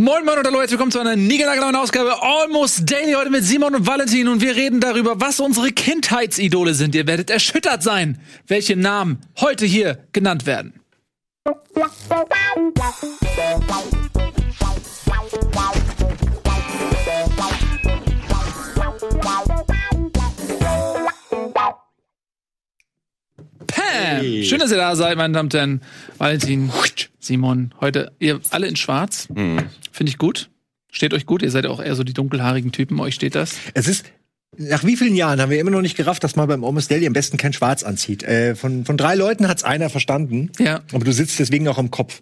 Moin Moin und herzlich willkommen zu einer niegelnagelneuen Ausgabe Almost Daily heute mit Simon und Valentin und wir reden darüber, was unsere Kindheitsidole sind. Ihr werdet erschüttert sein, welche Namen heute hier genannt werden. Pam! Schön, dass ihr da seid, meine Damen und Herren. Valentin, Simon, heute ihr alle in schwarz. Finde ich gut. Steht euch gut. Ihr seid auch eher so die dunkelhaarigen Typen. Euch steht das. Es ist nach wie vielen Jahren haben wir immer noch nicht gerafft, dass man beim Almost Daily am besten kein Schwarz anzieht. Äh, von, von drei Leuten hat's einer verstanden. Ja. Aber du sitzt deswegen auch am Kopf.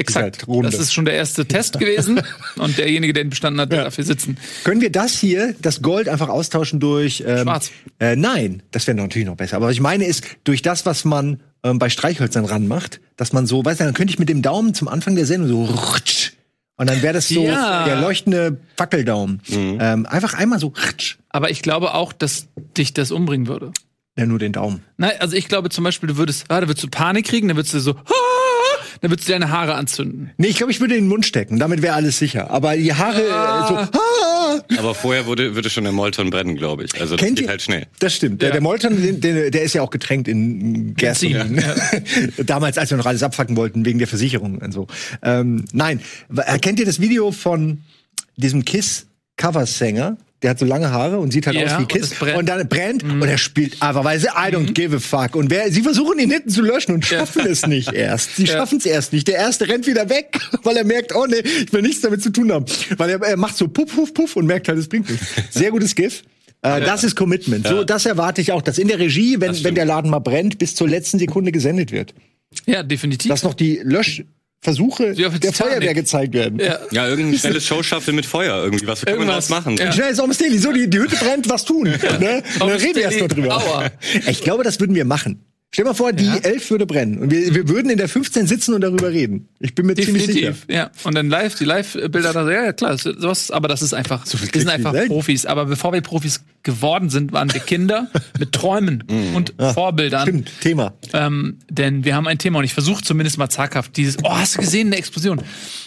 Exakt. halt Runde. Das ist schon der erste Test gewesen. und derjenige, der ihn bestanden hat, wird Ja. dafür sitzen. Können wir das hier, das Gold, einfach austauschen durch ähm, Schwarz. Äh, nein, das wäre natürlich noch besser. Aber was ich meine ist, durch das, was man ähm, bei Streichhölzern ranmacht, dass man so, weißt du, dann könnte ich mit dem Daumen zum Anfang der Sendung so rutsch, und dann wäre das so Ja. der leuchtende Fackeldaumen. Ähm, einfach einmal so rutsch, Aber ich glaube auch, dass dich das umbringen würde. ja, nur den Daumen. Nein, also ich glaube zum Beispiel, du würdest, ah, da würdest du Panik kriegen, dann würdest du so, ah, dann würdest du deine Haare anzünden. Nee, ich glaube, ich würde in den Mund stecken. Damit wäre alles sicher. Aber die Haare äh, so. Ah, Aber vorher würde, würde schon der Molton brennen, glaube ich. Also das Kennt geht ihr? halt schnell. Das stimmt. Der, Ja. der Molton, den- der, der ist ja auch getränkt in Gasolin. Damals, als wir noch alles abfacken wollten wegen der Versicherung und so. Ähm, nein, erkennt ihr das Video von diesem Kiss-Coversänger? Der hat so lange Haare und sieht halt Ja, aus wie und Kiss. Mhm. Und dann brennt und er spielt einfach, weil sie I don't give a fuck. Und wer, sie versuchen ihn hinten zu löschen und schaffen es nicht erst. Sie Ja. schaffen es erst nicht. Der erste rennt wieder weg, weil er merkt, oh nee, ich will nichts damit zu tun haben. Weil er, er macht so puff, puff, puff und merkt halt, es bringt nichts. Sehr gutes GIF. Äh, Das ist Commitment. So, das erwarte ich auch, dass in der Regie, wenn, wenn der Laden mal brennt, bis zur letzten Sekunde gesendet wird. Ja, definitiv. Dass noch die Löschversuche Wie auf der Titanic. Feuerwehr gezeigt werden. ja. Ja, irgendein schnelles Showshuffle mit Feuer irgendwie. Was kann man daraus machen? Ja. Schnell ist Almost Daily. So, die, die Hütte brennt, was tun? Ne? Und dann reden wir erst noch drüber. Hour. Ich glaube, das würden wir machen. Stell dir mal vor, die elf würde brennen. Und wir, wir würden in der 15 sitzen und darüber reden. Ich bin mir ziemlich sicher. Definitiv, ja. Und dann live, die Live-Bilder da, ja, ja, klar, so- sowas, aber das ist einfach, viel wir sind einfach Welt. Profis. Aber bevor wir Profis geworden sind, waren wir Kinder mit Träumen und Vorbildern. Stimmt, Thema. Ähm, denn wir haben ein Thema und ich versuche zumindest mal zaghaft dieses, oh, hast du gesehen, eine Explosion?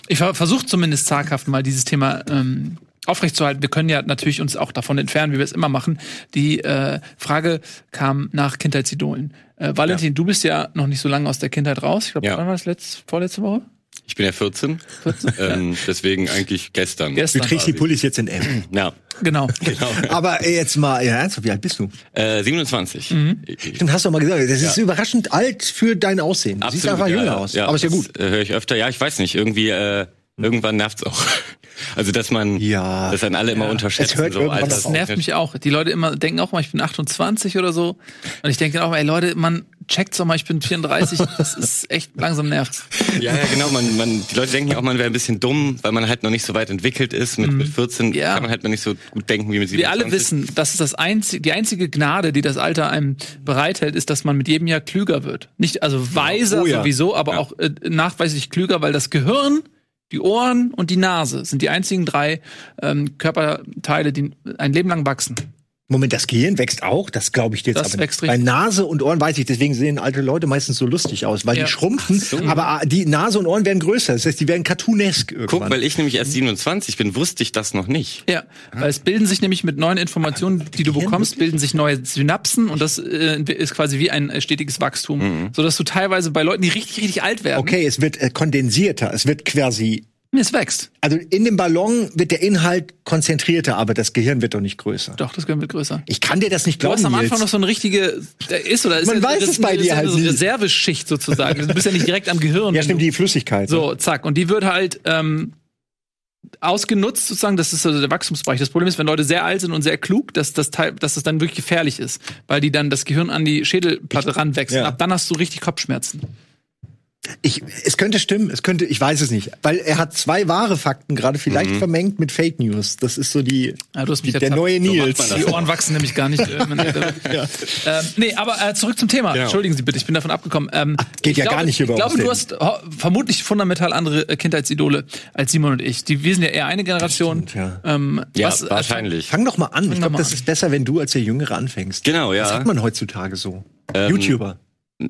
Ich versuche zumindest zaghaft mal dieses Thema ähm, aufrechtzuerhalten. Wir können ja natürlich uns auch davon entfernen, wie wir es immer machen. Die äh, Frage kam nach Kindheitsidolen. Äh, Valentin, du bist ja noch nicht so lange aus der Kindheit raus. Ich glaube, Ja. wann war das letzte, vorletzte Woche? Ich bin ja 14. ähm, deswegen eigentlich gestern. Du Gestern. trägst die Pullis jetzt in M. Ja, Genau. genau. Aber äh, jetzt mal, ja, ernsthaft, wie alt bist du? Äh, 27. Mhm. Stimmt, hast du mal gesagt. Das ist überraschend alt für dein Aussehen. Du siehst einfach ja, jünger ja, aus. Ja, Aber ist ja gut. Äh, höre ich öfter. Ja, ich weiß nicht. Irgendwie, äh, irgendwann nervt's auch. Also, dass man, Ja. dass einen alle immer unterschätzen. Es so, Alter, Das nervt mich auch. Die Leute immer denken auch mal, ich bin 28 oder so. Und ich denke dann auch, ey Leute, man checkt doch mal, ich bin 34. Das ist echt langsam nervt. Ja, ja, genau. Man, man, die Leute denken ja auch, man wäre ein bisschen dumm, weil man halt noch nicht so weit entwickelt ist. Mit, mit 14 Mhm. Ja. kann man halt noch nicht so gut denken wie mit 27. Wir alle wissen, das ist das einzige, die einzige Gnade, die das Alter einem bereithält, ist, dass man mit jedem Jahr klüger wird. Nicht, also weiser Oh ja. sowieso, aber Ja. auch äh, nachweislich klüger, weil das Gehirn, die Ohren und die Nase sind die einzigen drei ähm, Körperteile, die ein Leben lang wachsen. Moment, das Gehirn wächst auch? Das glaube ich dir jetzt Das aber wächst nicht. Bei. Nase und Ohren weiß ich, deswegen sehen alte Leute meistens so lustig aus, weil Ja. die schrumpfen, aber ah, die Nase und Ohren werden größer. Das heißt, die werden cartoonesk irgendwann. Guck, weil ich nämlich erst 27 bin, wusste ich das noch nicht. Ja, weil es bilden sich nämlich mit neuen Informationen, die du bekommst, bilden sich neue Synapsen und das äh, ist quasi wie ein äh, stetiges Wachstum, so dass du teilweise bei Leuten, die richtig richtig alt werden, okay, es wird äh, kondensierter, es wird quasi es wächst. also in dem Ballon wird der Inhalt konzentrierter, aber das Gehirn wird doch nicht größer. Doch, das Gehirn wird größer. Ich kann dir das nicht Du glauben. hast am. Anfang noch so eine richtige, ist oder ist Man ja, weiß es bei eine- dir halt eine nie. Reserveschicht sozusagen. Du bist ja nicht direkt am Gehirn. ja, stimmt, du- die Flüssigkeit. So, zack. Und die wird halt ähm, ausgenutzt sozusagen. Das ist also der Wachstumsbereich. Das Problem ist, wenn Leute sehr alt sind und sehr klug, dass das Teil, dass das dann wirklich gefährlich ist, weil die dann das Gehirn an die Schädelplatte ranwächst. Ja. Ab dann hast du richtig Kopfschmerzen. Ich, es könnte stimmen, es könnte, ich weiß es nicht, weil er hat zwei wahre Fakten gerade vielleicht vermengt mit Fake News. Das ist so die, Ja, du hast mich die der neue So Nils. das. Die Ohren wachsen nämlich gar nicht. Äh, man- ähm, nee, aber äh, zurück zum Thema. Genau. Entschuldigen Sie bitte, ich bin davon abgekommen. Ähm, geht ich ja glaube, gar nicht hier bei Ich glaube, du hast vermutlich fundamental andere äh, Kindheitsidole als Simon und ich. Die, wir sind ja eher eine Generation. stimmt, ja. Ähm, Ja, was, äh, wahrscheinlich. Fang doch mal an. Ich glaube, das an. ist besser, wenn du als der Jüngere anfängst. Genau, ja. Das sagt man heutzutage so. Ähm, YouTuber.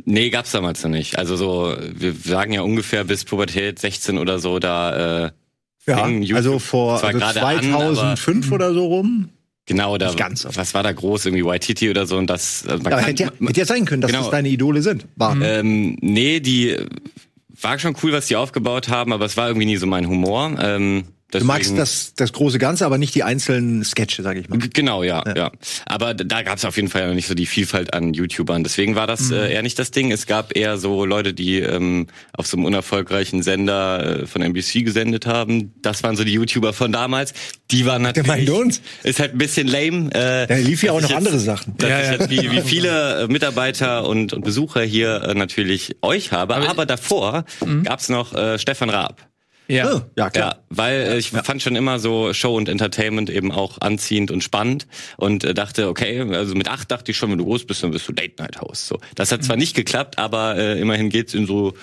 Nee, gab's damals noch nicht. Also so, wir sagen ja ungefähr bis Pubertät 16 oder so, da äh, Ja, also vor also gerade an, aber- 2005 oder so rum. Genau, da, ganz, was war da groß, irgendwie Waititi oder so und das, äh, man Ja, hätte, ja, hätte ja sein können, dass Genau. das deine Idole sind. War. Ähm, nee, die war schon cool, was die aufgebaut haben, aber es war irgendwie nie so mein Humor. Ähm, Du magst das, das große Ganze, aber nicht die einzelnen Sketche, sag ich mal. Genau, ja, ja. Aber d- da gab es auf jeden Fall ja noch nicht so die Vielfalt an YouTubern. Deswegen war das äh, eher nicht das Ding. Es gab eher so Leute, die ähm, auf so einem unerfolgreichen Sender äh, von NBC gesendet haben. Das waren so die YouTuber von damals. Die waren natürlich. meint uns? Ist halt ein bisschen lame. Äh, Da lief ja auch noch ich andere jetzt, Sachen. Dass Ja, ich ja. jetzt wie, wie viele äh, Mitarbeiter und, und Besucher hier äh, natürlich euch habe. Aber, davor gab's noch äh, Stefan Raab. Ja. Oh, ja, klar. Ja, weil äh, ich fand schon immer so Show und Entertainment eben auch anziehend und spannend und äh, dachte, okay, also mit acht dachte ich schon, wenn du groß bist, dann bist du Late Night Host. So, das hat zwar nicht geklappt, aber äh, immerhin geht's in so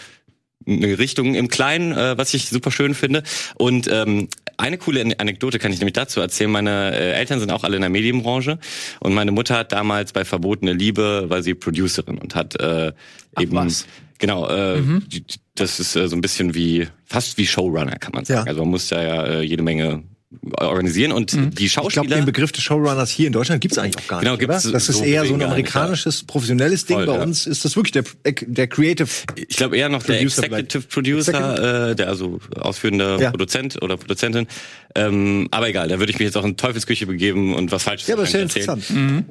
eine Richtung im Kleinen, äh, was ich super schön finde. Und ähm, eine coole An- Anekdote kann ich nämlich dazu erzählen. Meine äh, Eltern sind auch alle in der Medienbranche und meine Mutter hat damals bei Verbotene Liebe, war sie Producerin und hat äh, eben was. genau, äh, die, das ist äh, so ein bisschen wie fast wie Showrunner kann man sagen. Ja. Also man muss da ja äh, jede Menge organisieren und die Ich glaube, Schauspieler den Begriff des Showrunners hier in Deutschland gibt's eigentlich auch gar Genau, nicht. gibt's oder? Das ist so eher so ein amerikanisches, professionelles Ding. Voll, Bei ja. uns ist das wirklich der, der Creative. Ich glaube eher noch der Producer Executive Producer, äh, der also ausführende Ja. Produzent oder Produzentin. Ähm, aber egal, da würde ich mich jetzt auch in Teufelsküche begeben und was Falsches Ja, aber ist ja interessant.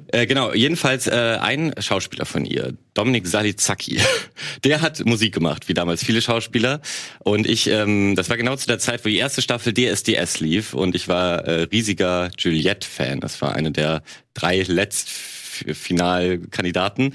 Äh, genau, jedenfalls äh, ein Schauspieler von ihr, Dominik Salizacki, der hat Musik gemacht, wie damals viele Schauspieler. Und ich, ähm, das war genau zu der Zeit, wo die erste Staffel DSDS lief und ich war äh, riesiger Juliette-Fan. Das war eine der drei Letztfinalkandidaten.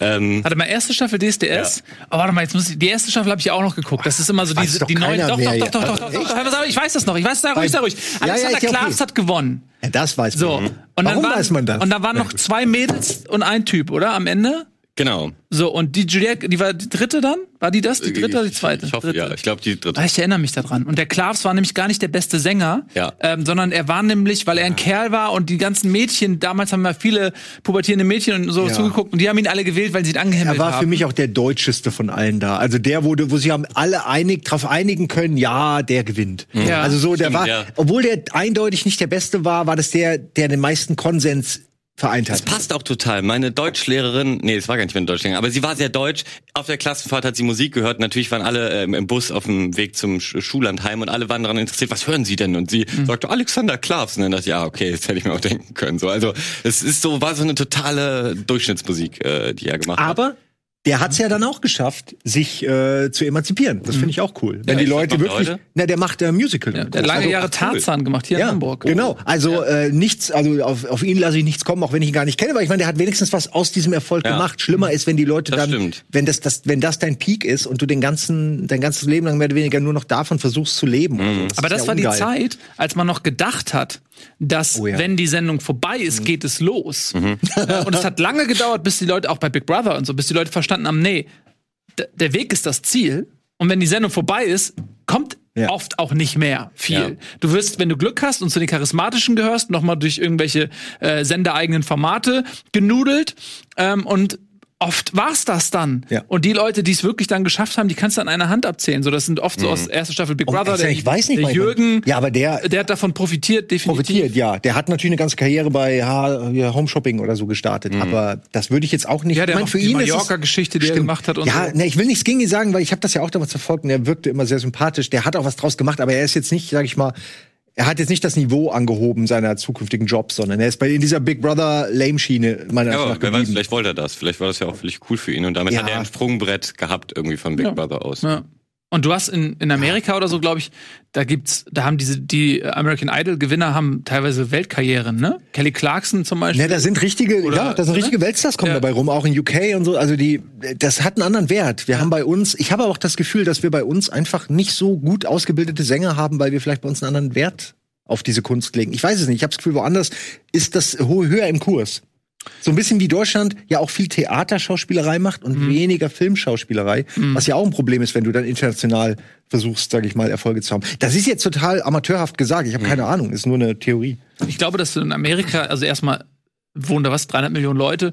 Ähm, Warte mal, erste Staffel DSDS. Oh, warte mal, jetzt muss ich, die erste Staffel habe ich auch noch geguckt. Das ist immer so Weiß diese, doch die neuen. Doch, doch, ja. doch, doch, doch, doch, doch, doch, doch, Ich weiß das noch. Ich weiß da ruhig, da ruhig. Ja, ja, Alexander ja okay. Klavs hat gewonnen. Ja, das weiß man. So. Und dann Warum waren, weiß man das? Und da waren noch zwei Mädels und ein Typ, oder? Am Ende? Genau. So, und die Juliette, die war die dritte dann? War die das? Die dritte oder die zweite? Ich hoffe, dritte. ja. Ich glaube, die dritte. Ah, ich erinnere mich daran. Und der Klavs war nämlich gar nicht der beste Sänger, Ja. ähm, sondern er war nämlich, weil er ein Kerl war und die ganzen Mädchen, damals haben wir viele pubertierende Mädchen und so Ja. zugeguckt und die haben ihn alle gewählt, weil sie ihn angehimmelt Er war haben. für mich auch der deutscheste von allen da. Also der wurde, wo sie haben alle einig drauf einigen können, ja, der gewinnt. Ja. Also so, der Stimmt, war, ja. obwohl der eindeutig nicht der Beste war, war das der, der den meisten Konsens vereint Das hat. passt auch total. Meine Deutschlehrerin, nee, es war gar nicht meine Deutschlehrerin, aber sie war sehr deutsch. Auf der Klassenfahrt hat sie Musik gehört. Natürlich waren alle ähm, im Bus auf dem Weg zum Sch Schullandheim und alle waren daran interessiert, was hören sie denn? Und sie Mhm. sagte, Alexander Klavs. Und dann dachte ich, ja, okay, das hätte ich mir auch denken können. So, also es ist so, war so eine totale Durchschnittsmusik, äh, die er gemacht hat. Aber der hat es ja dann auch geschafft, sich äh, zu emanzipieren. Das finde ich auch cool. Wenn Ja, die Leute wirklich, heute? na, der macht äh, Musical. Ja, der hat lange Also, Jahre cool. Tarzan gemacht hier in Ja, Hamburg. genau. Also äh, nichts, also auf, auf ihn lasse ich nichts kommen, auch wenn ich ihn gar nicht kenne, weil ich meine, der hat wenigstens was aus diesem Erfolg Ja. gemacht. Schlimmer ist, wenn die Leute Das dann, stimmt. wenn das, das, wenn das dein Peak ist und du den ganzen, dein ganzes Leben lang mehr oder weniger nur noch davon versuchst zu leben. und so. Aber das ja war die ungeil. Zeit, als man noch gedacht hat, dass Oh ja. wenn die Sendung vorbei ist, geht es los. Äh, und es hat lange gedauert, bis die Leute, auch bei Big Brother und so, bis die Leute verstanden haben, nee, der Weg ist das Ziel. Und wenn die Sendung vorbei ist, kommt Ja. oft auch nicht mehr viel. Ja. Du wirst, wenn du Glück hast und zu den Charismatischen gehörst, noch mal durch irgendwelche äh, sendereigenen Formate genudelt. Ähm, und oft war's das dann. Ja. Und die Leute, die es wirklich dann geschafft haben, die kannst du an einer Hand abzählen. So, das sind oft so aus erster Staffel Big Oh, Brother. Alter, ich weiß nicht der mal, Jürgen, Ja, aber der- der hat davon profitiert, definitiv. profitiert, ja. Der hat natürlich eine ganze Karriere bei Home Shopping oder so gestartet. Aber das würde ich jetzt auch nicht. Ja, der ich mein, auch die ist es- Mallorca-Geschichte, die er gemacht hat und ja, so. ne, ich will nichts gegen ihn sagen, weil ich habe das ja auch damals verfolgt und er wirkte immer sehr sympathisch. Der hat auch was draus gemacht, aber er ist jetzt nicht, sag ich mal, er hat jetzt nicht das Niveau angehoben seiner zukünftigen Jobs, sondern er ist bei in dieser Big Brother Lame Schiene meiner Ja, Meinung aber nach wer weiß, geblieben. vielleicht wollte er das. Vielleicht war das ja auch völlig cool für ihn und damit Ja. hat er ein Sprungbrett gehabt irgendwie von Big Ja. Brother aus. Ja. Und du hast in, in Amerika oder so, glaube ich, da gibt's, da haben diese, die American Idol Gewinner haben teilweise Weltkarrieren, ne? Kelly Clarkson zum Beispiel. Ja, da sind richtige, Oder- ja, da sind ne? richtige Weltstars kommen Ja. dabei rum, auch in UK und so. Also die, das hat einen anderen Wert. Wir haben bei uns, ich habe aber auch das Gefühl, dass wir bei uns einfach nicht so gut ausgebildete Sänger haben, weil wir vielleicht bei uns einen anderen Wert auf diese Kunst legen. Ich weiß es nicht. Ich habe das Gefühl, woanders ist das höher im Kurs. So ein bisschen wie Deutschland ja auch viel Theaterschauspielerei macht und weniger Filmschauspielerei, was ja auch ein Problem ist, wenn du dann international versuchst, sage ich mal, Erfolge zu haben. Das ist jetzt total amateurhaft gesagt. Ich habe keine Ahnung, ist nur eine Theorie. Ich glaube, dass du in Amerika, also erstmal wohnen da was, 300 Millionen Leute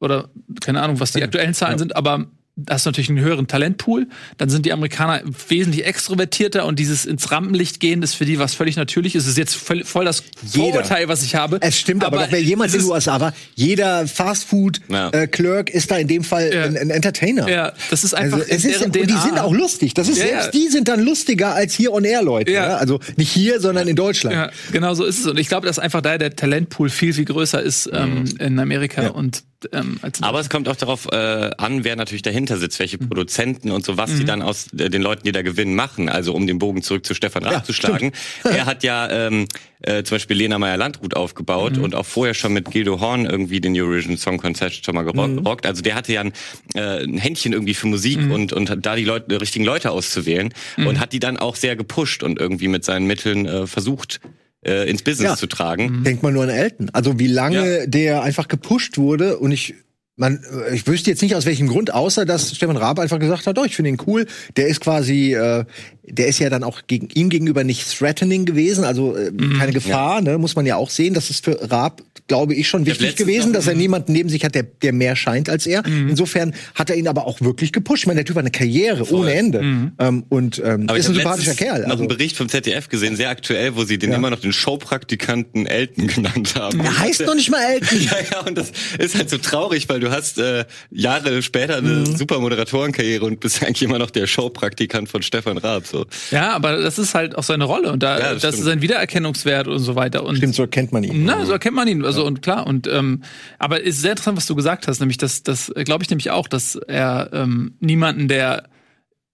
oder keine Ahnung, was die aktuellen Zahlen sind, aber hast du natürlich einen höheren Talentpool. Dann sind die Amerikaner wesentlich extrovertierter und dieses ins Rampenlicht gehen ist für die was völlig natürlich. Es ist jetzt voll, voll das Jeder. Vorurteil, was ich habe. Es stimmt, aber, doch, wer jemals es in ist- den USA war, jeder Ja. Fastfood-Clerk ist da in dem Fall Ja. ein, ein Entertainer. Ja, das ist einfach also, es ist, und die sind auch lustig. Das ist Ja, selbst ja. die sind dann lustiger als hier on air Leute. Ja. Ja. Also nicht hier, sondern in Deutschland. Ja, genau so ist es. Und ich glaube, dass einfach da der Talentpool viel, viel größer ist ähm, in Amerika Ja. und ähm, Aber es kommt auch darauf äh, an, wer natürlich dahinter sitzt, welche Mhm. Produzenten und so, was die dann aus äh, den Leuten, die da gewinnen, machen. Also um den Bogen zurück zu Stefan Raab Ja, zu schlagen. er hat ja ähm, äh, zum Beispiel Lena Meyer-Landrut aufgebaut Mhm. und auch vorher schon mit Gildo Horn irgendwie den Eurovision Song Contest schon mal Mhm. gerockt. Also der hatte ja ein, äh, ein Händchen irgendwie für Musik und, und hat da die, Leute, die richtigen Leute auszuwählen und hat die dann auch sehr gepusht und irgendwie mit seinen Mitteln äh, versucht, äh, ins Business Ja. zu tragen. Denkt man nur an Elton. Also wie lange Ja. der einfach gepusht wurde und ich man, äh, ich wüsste jetzt nicht aus welchem Grund, außer dass Stefan Raab einfach gesagt hat, doch, ich finde ihn cool. Der ist quasi, äh, der ist ja dann auch gegen ihm gegenüber nicht threatening gewesen, also äh, Mhm. keine Gefahr, ne, muss man ja auch sehen. Das ist für Raab, glaube ich, schon wichtig gewesen, noch- dass er niemanden neben sich hat, der, der mehr scheint als er. Mhm. Insofern hat er ihn aber auch wirklich gepusht. Ich meine, der Typ hat eine Karriere ohne Ende ähm, und ähm, Aber ist ich ein habe sympathischer Kerl. noch Also, einen Bericht vom ZDF gesehen, sehr aktuell, wo sie den immer noch den Showpraktikanten Elton genannt haben. er heißt noch nicht mal Elton. Ja, ja, und das ist halt so traurig, weil du hast äh, Jahre später eine Mhm. super Moderatorenkarriere und bist eigentlich immer noch der Showpraktikant von Stefan Raab. So. Ja, aber das ist halt auch seine Rolle und da Ja, das, das ist sein Wiedererkennungswert und so weiter. Und Stimmt, so erkennt man ihn. Na, so erkennt man ihn. Also und klar. Und ähm, aber ist sehr interessant, was du gesagt hast, nämlich das, das glaube ich nämlich auch, dass er ähm, niemanden, der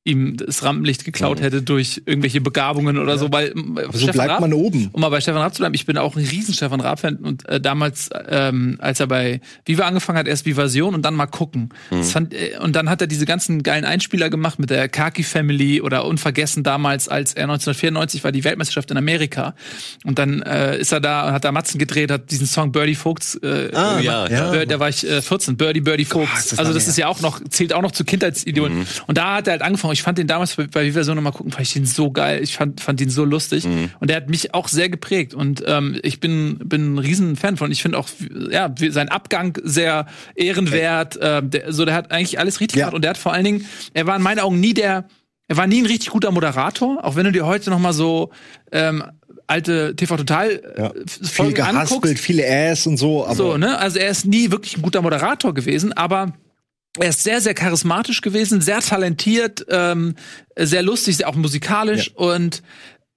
ihm das Rampenlicht geklaut hätte durch irgendwelche Begabungen oder so, weil ähm, so bleibt man oben. Um mal bei Stefan Raab zu bleiben, ich bin auch ein riesen Stefan Raab-Fan und äh, damals, ähm, als er bei Viva angefangen hat, erst Vivasion und dann mal gucken. Das fand, äh, und dann hat er diese ganzen geilen Einspieler gemacht mit der Kaki Family oder Unvergessen damals, als er 1994 war die Weltmeisterschaft in Amerika. Und dann äh, ist er da und hat da Matzen gedreht, hat diesen Song Birdie Vogts äh, Ah, ja, ja. Bir- da war ich äh, 14, Birdie Birdie Vogts. also das ist ja auch noch, zählt auch noch zu Kindheitsidiolen. Und da hat er halt angefangen. Ich fand den damals bei, bei Viva so nochmal gucken, fand ich den so geil. Ich fand, fand ihn so lustig. Und der hat mich auch sehr geprägt. Und ähm, ich bin, bin ein riesen Fan von. Ich finde auch, ja, sein Abgang sehr ehrenwert. Ähm, der, so, der hat eigentlich alles richtig Ja. gemacht. Und der hat vor allen Dingen, er war in meinen Augen nie der, er war nie ein richtig guter Moderator. Auch wenn du dir heute noch mal so ähm, alte TV Total Ja. äh, Viel Folgen anguckst. gehaspelt, viele Ass und so, So, ne? Also er ist nie wirklich ein guter Moderator gewesen, aber er ist sehr, sehr charismatisch gewesen, sehr talentiert, ähm, sehr lustig, sehr auch musikalisch und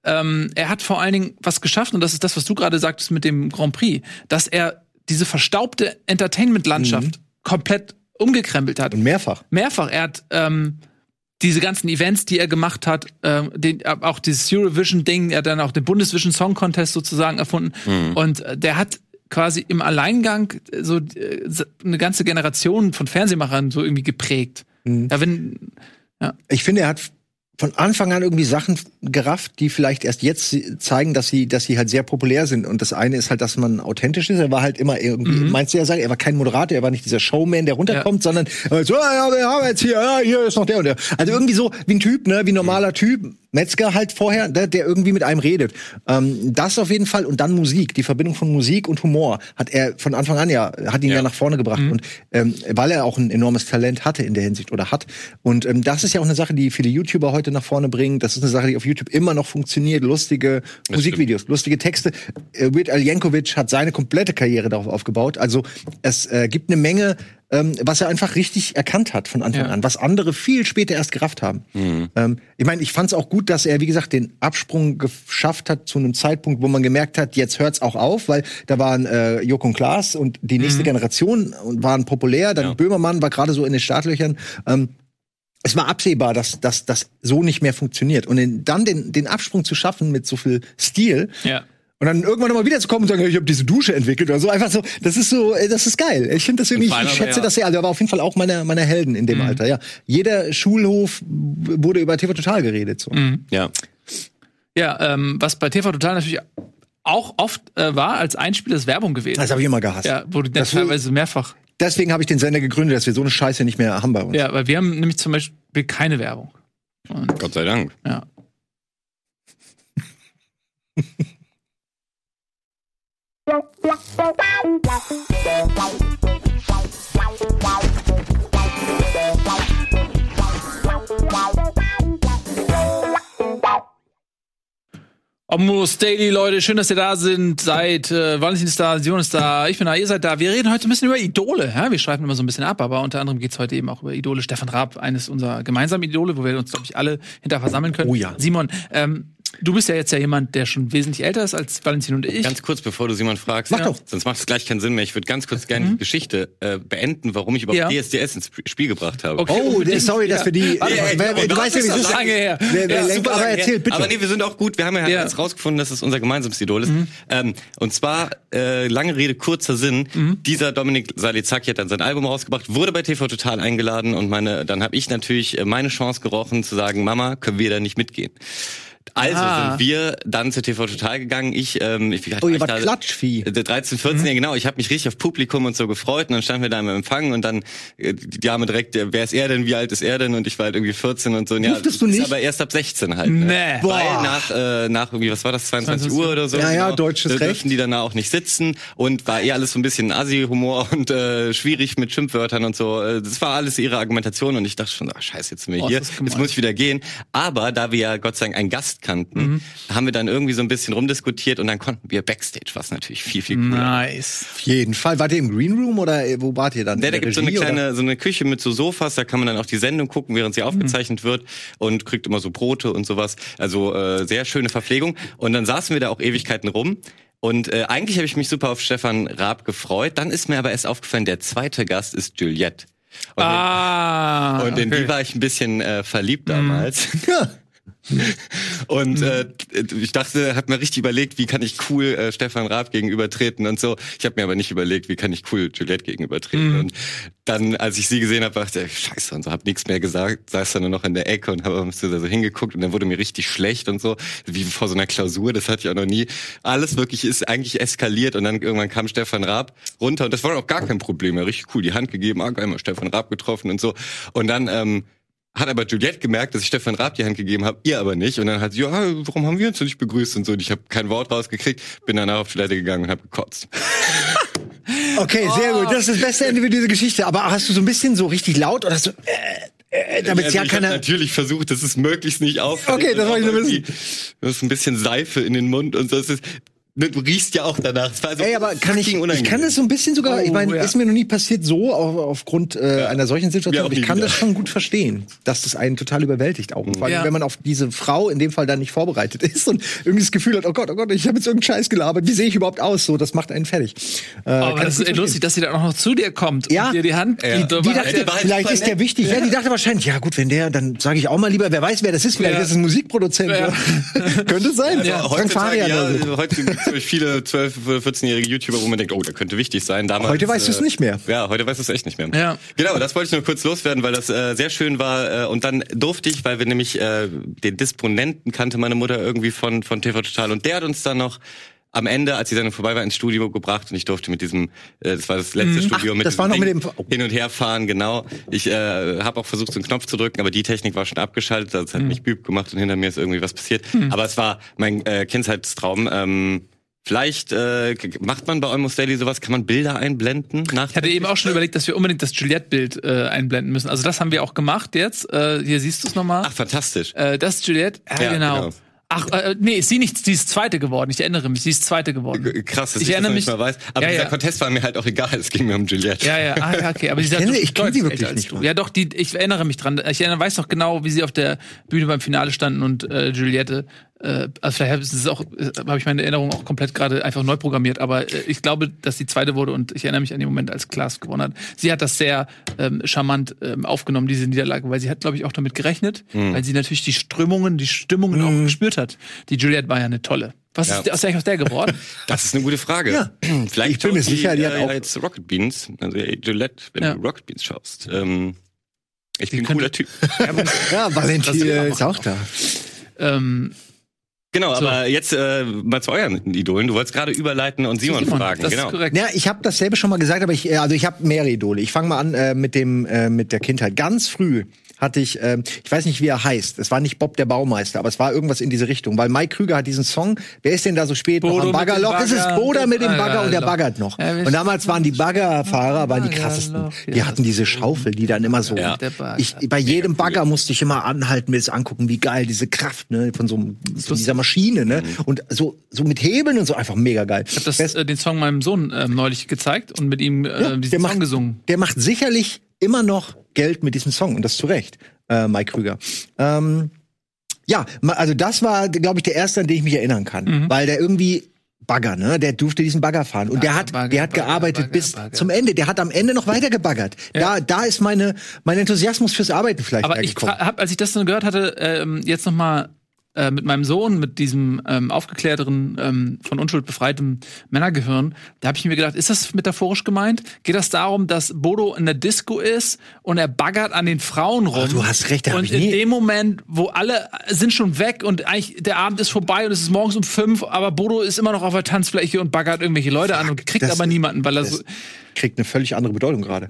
ähm, er hat vor allen Dingen was geschafft, und das ist das, was du gerade sagtest mit dem Grand Prix, dass er diese verstaubte Entertainment-Landschaft komplett umgekrempelt hat. und mehrfach. Mehrfach. Er hat ähm, diese ganzen Events, die er gemacht hat, ähm, den, äh, auch dieses Eurovision-Ding, er hat dann auch den Bundesvision Song Contest sozusagen erfunden. Und äh, der hat quasi im Alleingang äh, so äh, eine ganze Generation von Fernsehmachern so irgendwie geprägt. Ja, wenn, Ich finde, er hat von Anfang an irgendwie Sachen gerafft, die vielleicht erst jetzt zeigen, dass sie, dass sie halt sehr populär sind. Und das eine ist halt, dass man authentisch ist. Er war halt immer irgendwie, meinst du ja sagen, er war kein Moderator, er war nicht dieser Showman, der runterkommt, sondern äh, so, ja, wir haben jetzt hier, ja, hier ist noch der und der. Also irgendwie so wie ein Typ, ne, wie ein normaler Typ. Metzger halt vorher, der, der irgendwie mit einem redet. Ähm, das auf jeden Fall und dann Musik, die Verbindung von Musik und Humor hat er von Anfang an ja, hat ihn ja, Ja. nach vorne gebracht und ähm, weil er auch ein enormes Talent hatte in der Hinsicht oder hat und ähm, das ist ja auch eine Sache, die viele YouTuber heute nach vorne bringen. Das ist eine Sache, die auf YouTube immer noch funktioniert. Lustige Musikvideos, lustige Texte. Äh, Weird Al Yankovic hat seine komplette Karriere darauf aufgebaut. Also es äh, gibt eine Menge ähm, was er einfach richtig erkannt hat von Anfang Ja. an, was andere viel später erst gerafft haben. Ähm, ich meine, ich fand es auch gut, dass er, wie gesagt, den Absprung geschafft hat zu einem Zeitpunkt, wo man gemerkt hat, jetzt hört's auch auf, weil da waren äh, Joko und Klaas und die nächste Generation und waren populär. Dann Ja. Böhmermann war gerade so in den Startlöchern. Ähm, es war absehbar, dass dass das so nicht mehr funktioniert. Und den, dann den, den Absprung zu schaffen mit so viel Stil, ja. Und dann irgendwann nochmal wieder zu kommen und sagen, ich habe diese Dusche entwickelt oder so. Einfach so, das ist so, äh, das ist geil. Ich finde das irgendwie, ich aber schätze ja- das sehr. Also er war auf jeden Fall auch meiner meiner Helden in dem Alter, ja. Jeder Schulhof wurde über TV Total geredet. So. Ja. Ja, ähm, was bei TV Total natürlich auch oft äh, war, als Einspieler ist Werbung gewesen. Das habe ich immer gehasst. ja, wurde dann Das teilweise mehrfach. Deswegen habe ich den Sender gegründet, dass wir so eine Scheiße nicht mehr haben bei uns. Ja, weil wir haben nämlich zum Beispiel keine Werbung. Und, Gott sei Dank. ja. Omnus Daily, Leute, schön, dass ihr da sind. Seid, äh, Valentin ist da, Sion ist da, ich bin da, ihr seid da. Wir reden heute ein bisschen über Idole. Ja? Wir schreiben immer so ein bisschen ab, aber unter anderem geht es heute eben auch über Idole. Stefan Raab, eines unserer gemeinsamen Idole, wo wir uns, glaube ich, alle hinter versammeln können. Oh ja. Simon, ähm, du bist ja jetzt ja jemand, der schon wesentlich älter ist als Valentin und ich. Ganz kurz, bevor du Simon fragst. Mach doch. Sonst macht es gleich keinen Sinn mehr. Ich würde ganz kurz gerne die Geschichte äh, beenden, warum ich überhaupt Ja. DSDS ins Sp- Spiel gebracht habe. Okay. Oh, unbedingt. sorry, dass wir die. Warte Ja, mal, ja, wer, wer, und du weißt ja, wie ist es lange her. Wer, wer Ja, lenkt, super aber erzähl bitte. Aber nee, wir sind auch gut. Wir haben ja, Ja. jetzt rausgefunden, dass es unser gemeinsames Idol ist. Ähm, und zwar, äh, lange Rede, kurzer Sinn. Dieser Dominik Salizaki hat dann sein Album rausgebracht, wurde bei TV Total eingeladen und meine, dann habe ich natürlich äh, meine Chance gerochen zu sagen, Mama, können wir da nicht mitgehen? Also Ah. sind wir dann zu TV Total gegangen. Ich, ähm, ich wie alt Oh, war ihr wart da? Klatschvieh. Äh, 13, 14, ja genau. Ich habe mich richtig auf Publikum und so gefreut und dann standen wir da im Empfang und dann äh, die Dame direkt, äh, wer ist er denn, wie alt ist er denn? Und ich war halt irgendwie 14 und so. Und ja, du ist nicht? Aber erst ab 16 halt. Ne? Nee. Boah. Weil nach, äh, nach irgendwie, was war das, 22 Uhr oder so? Ja, ja, genau, deutsches da Recht. dürfen die dann auch nicht sitzen und war eher alles so ein bisschen Assi-Humor und äh, schwierig mit Schimpfwörtern und so. Äh, Das war alles ihre Argumentation und ich dachte schon, ach scheiße, jetzt sind wir Oh, hier, jetzt muss ich wieder gehen. Aber da wir ja Gott sei Dank einen Gast kannten, Mhm. haben wir dann irgendwie so ein bisschen rumdiskutiert und dann konnten wir Backstage, was natürlich viel, viel cooler. Nice. Auf jeden Fall. Wart ihr im Green Room oder äh, wo wart ihr dann? Ja, In da gibt so eine oder? kleine, so eine Küche mit so Sofas, da kann man dann auch die Sendung gucken, während sie aufgezeichnet Mhm. wird und kriegt immer so Brote und sowas. Also äh, sehr schöne Verpflegung. Und dann saßen wir da auch Ewigkeiten rum. Und äh, eigentlich habe ich mich super auf Stefan Raab gefreut. Dann ist mir aber erst aufgefallen, der zweite Gast ist Juliette. Und, Ah. in, und in okay. die war ich ein bisschen äh, verliebt damals. Ja. Und äh, ich dachte, hab mir richtig überlegt, wie kann ich cool äh, Stefan Raab gegenübertreten und so. Ich habe mir aber nicht überlegt, wie kann ich cool Juliette gegenübertreten. Und dann, als ich sie gesehen habe, dachte ich, scheiße, und so hab nichts mehr gesagt, saß dann nur noch in der Ecke und habe so hingeguckt und dann wurde mir richtig schlecht und so, wie vor so einer Klausur, das hatte ich auch noch nie. Alles wirklich ist eigentlich eskaliert und dann irgendwann kam Stefan Raab runter und das war auch gar kein Problem, ja, richtig cool, die Hand gegeben, ah, geil, mal Stefan Raab getroffen und so. Und dann ähm, hat aber Juliette gemerkt, dass ich Stefan Raab die Hand gegeben habe, ihr aber nicht. Und dann hat sie, ja, warum haben wir uns denn nicht begrüßt und so. Und ich habe kein Wort rausgekriegt, bin danach auf Toilette gegangen und habe gekotzt. Okay, sehr gut. Das ist das beste Ende für diese Geschichte. Aber hast du so ein bisschen so richtig laut oder so, äh, äh, damit Also ja keiner. natürlich versucht, dass es möglichst nicht auffällt. Okay, das wollte ich nur wissen. Du hast ein bisschen Seife in den Mund und so. Das ist, du riechst ja auch danach. Das war so Ey, aber kann ich, ich kann das so ein bisschen sogar, ich Oh, meine, ja. ist mir noch nie passiert so auf, aufgrund äh, einer solchen Situation, aber ich kann wieder. das schon gut verstehen, dass das einen total überwältigt auch. Vor allem, Ja. wenn man auf diese Frau in dem Fall dann nicht vorbereitet ist und irgendwie das Gefühl hat, oh Gott, oh Gott, ich habe jetzt irgendeinen Scheiß gelabert, wie sehe ich überhaupt aus? So, das macht einen fertig. Äh, Aber das ich ist lustig, dass sie dann auch noch zu dir kommt Ja. und dir die Hand Ja. gibt. Die dachte, die halt vielleicht ist der wichtig. Ja. die dachte wahrscheinlich, ja gut, wenn der, dann sage ich auch mal lieber, wer weiß, wer das ist. Vielleicht Ja. ist es ein Musikproduzent. Ja. Könnte sein. Also Frank Farian ja, heute es viele 12-, 14-jährige YouTuber, wo man denkt, oh, der könnte wichtig sein. Damals, Heute weißt du es äh, nicht mehr. Ja, heute weißt du es echt nicht mehr. Ja. Genau, das wollte ich nur kurz loswerden, weil das äh, sehr schön war. Äh, und dann durfte ich, weil wir nämlich äh, den Disponenten kannte meine Mutter irgendwie von, von TV Total. Und der hat uns dann noch am Ende, als die Sendung vorbei war, ins Studio gebracht und ich durfte mit diesem, äh, das war das letzte Studio, Ach, mit das war noch mit dem- oh. hin und her fahren, genau. Ich äh, habe auch versucht, so einen Knopf zu drücken, aber die Technik war schon abgeschaltet, das hat mich büb gemacht und hinter mir ist irgendwie was passiert. Aber es war mein äh, Kindheitstraum. Ähm, Vielleicht äh, macht man bei Almost Daily sowas, kann man Bilder einblenden? Nach Ich hatte eben auch schon überlegt, dass wir unbedingt das Juliette-Bild äh, einblenden müssen. Also das haben wir auch gemacht jetzt. Äh, hier siehst du es nochmal. Ach, fantastisch. Äh, das ist Juliette. Ja, Ja, genau. genau. Ach, äh, nee, ist sie nicht, sie ist zweite geworden. Ich erinnere mich, sie ist zweite geworden. Krass, dass Ich ich, erinnere das noch nicht mich- mal weiß. Aber Ja, dieser ja. Contest war mir halt auch egal. Es ging mir um Juliette. Ja, ja, ah, ja, okay. Aber sie ist kenne- ich kenne sie wirklich nicht. Ja, doch, die, ich erinnere mich dran. Ich erinnere, weiß noch genau, wie sie auf der Bühne beim Finale standen und äh, Juliette. Äh, also vielleicht ist es auch, äh, habe ich meine Erinnerung auch komplett gerade einfach neu programmiert. Aber äh, ich glaube, dass sie zweite wurde und ich erinnere mich an den Moment, als Klaas gewonnen hat. Sie hat das sehr ähm, charmant ähm, aufgenommen, diese Niederlage, weil sie hat, glaube ich, auch damit gerechnet, Mhm. weil sie natürlich die Strömungen, die Stimmungen auch gespürt hat. Die Juliette war ja eine tolle. Was Ja. ist eigentlich aus der geworden? Das ist eine gute Frage. Ja. Vielleicht Ich bin mir sicher, die hat äh, auch- jetzt Rocket Beans, also äh, Gillette, wenn Ja. du Rocket Beans schaust. Ähm, ich bin ein cooler Typ. Ja, Valentin ist auch da. ähm, Genau, So. aber jetzt äh, mal zu euren Idolen. Du wolltest gerade überleiten und Simon, Simon, fragen. Das genau. ist korrekt. Ja, ich habe dasselbe schon mal gesagt, aber ich, äh, also ich habe mehrere Idole. Ich fange mal an äh, mit dem äh, mit der Kindheit. Ganz früh hatte ich, ähm, ich weiß nicht, wie er heißt. Es war nicht Bob der Baumeister, aber es war irgendwas in diese Richtung. Weil Mike Krüger hat diesen Song. Wer ist denn da so spät Bodo noch am mit dem Baggerloch? Es ist Bagger. Boda mit dem Bagger und der baggert noch. Und damals waren die Baggerfahrer waren die krassesten. Die hatten diese Schaufel, die dann immer so. Ja. Bagger. Ich, bei jedem Bagger musste ich immer anhalten, mir das angucken, wie geil diese Kraft ne, von so, einem, von dieser lustig, Maschine, ne? Und so, so mit Hebeln und so einfach mega geil. Ich habe äh, den Song meinem Sohn ähm, neulich gezeigt und mit ihm äh, Ja, diesen der Song macht- gesungen. der macht sicherlich immer noch Geld mit diesem Song und das zu Recht, äh, Mike Krüger. Ähm, ja, also das war, glaube ich, der erste, an den ich mich erinnern kann, Mhm. weil der irgendwie Bagger, ne? Der durfte diesen Bagger fahren und der Bagger, hat, Bagger, der hat Bagger, gearbeitet bis zum Ende. Der hat am Ende noch weiter gebaggert. Da, da ist meine, mein Enthusiasmus fürs Arbeiten vielleicht Aber ich habe, als ich das dann gehört hatte, ähm, jetzt noch mal äh, mit meinem Sohn, mit diesem ähm, aufgeklärteren, ähm, von Unschuld befreitem Männergehirn, da habe ich mir gedacht, ist das metaphorisch gemeint? Geht das darum, dass Bodo in der Disco ist und er baggert an den Frauen rum? Oh, du hast recht, da Und in dem Moment, wo alle sind schon weg und eigentlich der Abend ist vorbei und es ist morgens um fünf, aber Bodo ist immer noch auf der Tanzfläche und baggert irgendwelche Leute an und kriegt aber niemanden, weil er so. kriegt eine völlig andere Bedeutung gerade.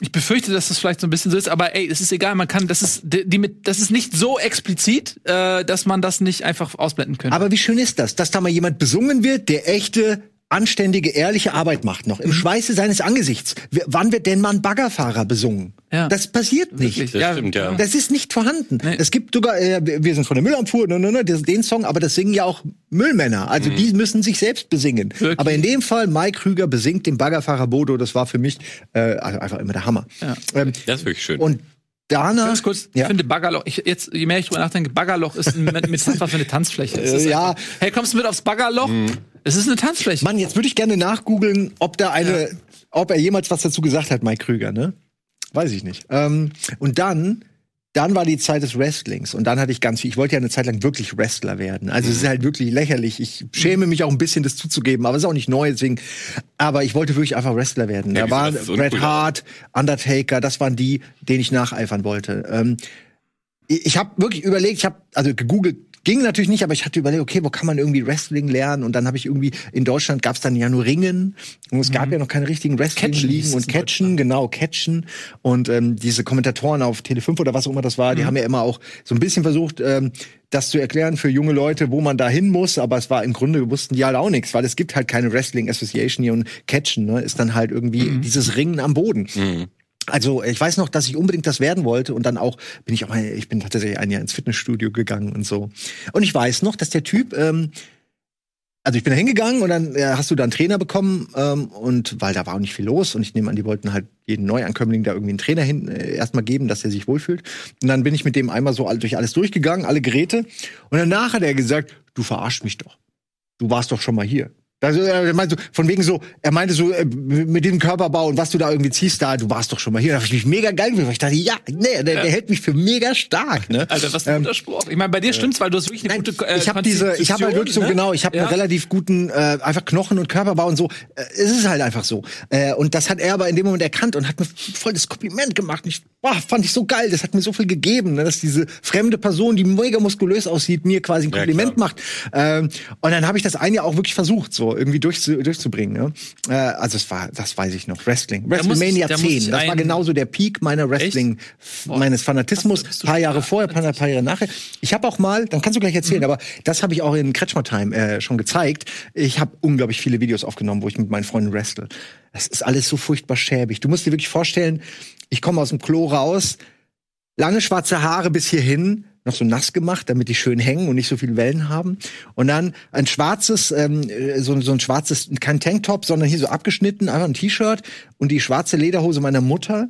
Ich befürchte, dass das vielleicht so ein bisschen so ist, aber ey, es ist egal, man kann, das ist, die, die mit, das ist nicht so explizit, äh, dass man das nicht einfach ausblenden könnte. Aber wie schön ist das, dass da mal jemand besungen wird, der echte, anständige, ehrliche Arbeit macht noch. Mhm. Im Schweiße seines Angesichts. W wann wird denn mal ein Baggerfahrer besungen? Ja. Das passiert nicht. Wirklich. Das stimmt, ja. Das ist nicht vorhanden. Es gibt sogar, äh, wir sind von der Müllabfuhr, ne, ne, ne, den Song, aber das singen ja auch Müllmänner. Also die müssen sich selbst besingen. Wirklich? Aber in dem Fall, Mike Krüger besingt den Baggerfahrer Bodo, das war für mich äh, also einfach immer der Hammer. Ja. Ähm, Das ist wirklich schön. und danach. Ganz kurz, ich ja. finde Baggerloch, ich, jetzt, je mehr ich drüber nachdenke, Baggerloch ist ein Met- Metapher für eine Tanzfläche. Ist Äh, ja. einfach, hey, kommst du mit aufs Baggerloch? Mhm. Es ist eine Tanzfläche. Mann, jetzt würde ich gerne nachgoogeln, ob da eine, ob er jemals was dazu gesagt hat, Mike Krüger, ne? Weiß ich nicht. Ähm, und dann, dann war die Zeit des Wrestlings und dann hatte ich ganz viel. Ich wollte ja eine Zeit lang wirklich Wrestler werden. Also es ist halt wirklich lächerlich. Ich schäme mich auch ein bisschen, das zuzugeben, aber es ist auch nicht neu, deswegen. Aber ich wollte wirklich einfach Wrestler werden. Ja, da waren Bret uncool. Hart, Undertaker, das waren die, denen ich nacheifern wollte. Ähm, ich ich habe wirklich überlegt, ich habe also gegoogelt, ging natürlich nicht, aber ich hatte überlegt, okay, wo kann man irgendwie Wrestling lernen? Und dann habe ich irgendwie in Deutschland gab es dann ja nur Ringen. Und es gab ja noch keine richtigen Wrestling-Ligen es und Catchen, genau Catchen. Und ähm, diese Kommentatoren auf Tele 5 oder was auch immer das war, die haben ja immer auch so ein bisschen versucht. Ähm, das zu erklären für junge Leute, wo man da hin muss, aber es war im Grunde wussten die halt auch nichts, weil es gibt halt keine Wrestling Association hier und Catchen, ne, ist dann halt irgendwie dieses Ringen am Boden. Also ich weiß noch, dass ich unbedingt das werden wollte und dann auch bin ich auch, ein- ich bin tatsächlich ein Jahr ins Fitnessstudio gegangen und so. Und ich weiß noch, dass der Typ, ähm, also ich bin da hingegangen und dann äh, hast du da einen Trainer bekommen ähm, und weil da war auch nicht viel los und ich nehme an, die wollten halt jeden Neuankömmling da irgendwie einen Trainer hin äh, erstmal geben, dass er sich wohlfühlt. Und dann bin ich mit dem einmal so all, durch alles durchgegangen, alle Geräte und danach hat er gesagt, du verarschst mich doch. Du warst doch schon mal hier. Also er meinte so, von wegen so, er meinte so, äh, mit diesem Körperbau und was du da irgendwie ziehst, da, du warst doch schon mal hier. Da habe ich mich mega geil gefühlt. weil Ich dachte, ja, nee, der, der hält mich für mega stark. Ne? Alter, was ein guter Spruch. Ich meine, bei dir stimmt's, weil du hast wirklich eine Nein, gute äh, ich habe diese, ich habe halt wirklich so ne? genau, ich habe Ja. einen relativ guten äh, einfach Knochen und Körperbau und so. Äh, es ist halt einfach so. Äh, und das hat er aber in dem Moment erkannt und hat mir voll das Kompliment gemacht. Und ich, boah, fand ich so geil. Das hat mir so viel gegeben, ne, dass diese fremde Person, die mega muskulös aussieht, mir quasi ein Ja, Kompliment klar. macht. Ähm, und dann habe ich das ein Jahr auch wirklich versucht, so irgendwie durchzu, durchzubringen. Ne? Äh, also es war, das weiß ich noch, Wrestling, WrestleMania da muss ich 10. Das war ein- genauso der Peak meiner Wrestling, meines Fanatismus. du paar Jahre da, vorher, paar, paar Jahre nachher. Ich habe auch mal, dann kannst du gleich erzählen, aber das habe ich auch in Kretschmer Time äh, schon gezeigt. Ich habe unglaublich viele Videos aufgenommen, wo ich mit meinen Freunden wrestle. Das ist alles so furchtbar schäbig. Du musst dir wirklich vorstellen, ich komme aus dem Klo raus, lange schwarze Haare bis hierhin, noch so nass gemacht, damit die schön hängen und nicht so viel Wellen haben. Und dann ein schwarzes, ähm, äh, so, so ein schwarzes, kein Tanktop, sondern hier so abgeschnitten, einfach ein T-Shirt und die schwarze Lederhose meiner Mutter.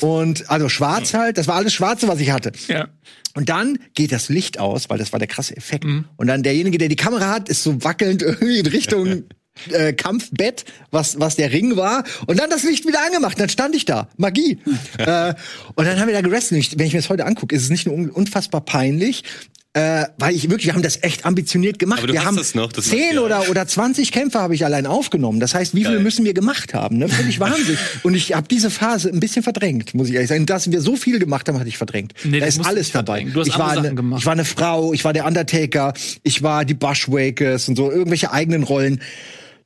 und also schwarz halt, das war alles Schwarze, was ich hatte. Ja. Und dann geht das Licht aus, weil das war der krasse Effekt. Und dann derjenige, der die Kamera hat, ist so wackelnd irgendwie in Richtung äh, Kampfbett, was, was der Ring war. Und dann das Licht wieder angemacht. Dann stand ich da. Magie. äh, und dann haben wir da gewrestelt. Ich- Wenn ich mir das heute angucke, ist es nicht nur un unfassbar peinlich, äh, weil ich wirklich, wir haben das echt ambitioniert gemacht. Aber du wir hast haben das noch, das 10 Material. oder, oder 20 Kämpfe habe ich allein aufgenommen. Das heißt, wie viele Geil. müssen wir gemacht haben? Ne? Völlig Wahnsinn. Und ich habe diese Phase ein bisschen verdrängt, muss ich ehrlich sagen. Dass wir so viel gemacht haben, hatte ich verdrängt. Nee, da ist alles dabei. verdrängen. Du hast ich, war eine, gemacht. ich war eine Frau, ich war der Undertaker, ich war die Bushwakers und so, irgendwelche eigenen Rollen.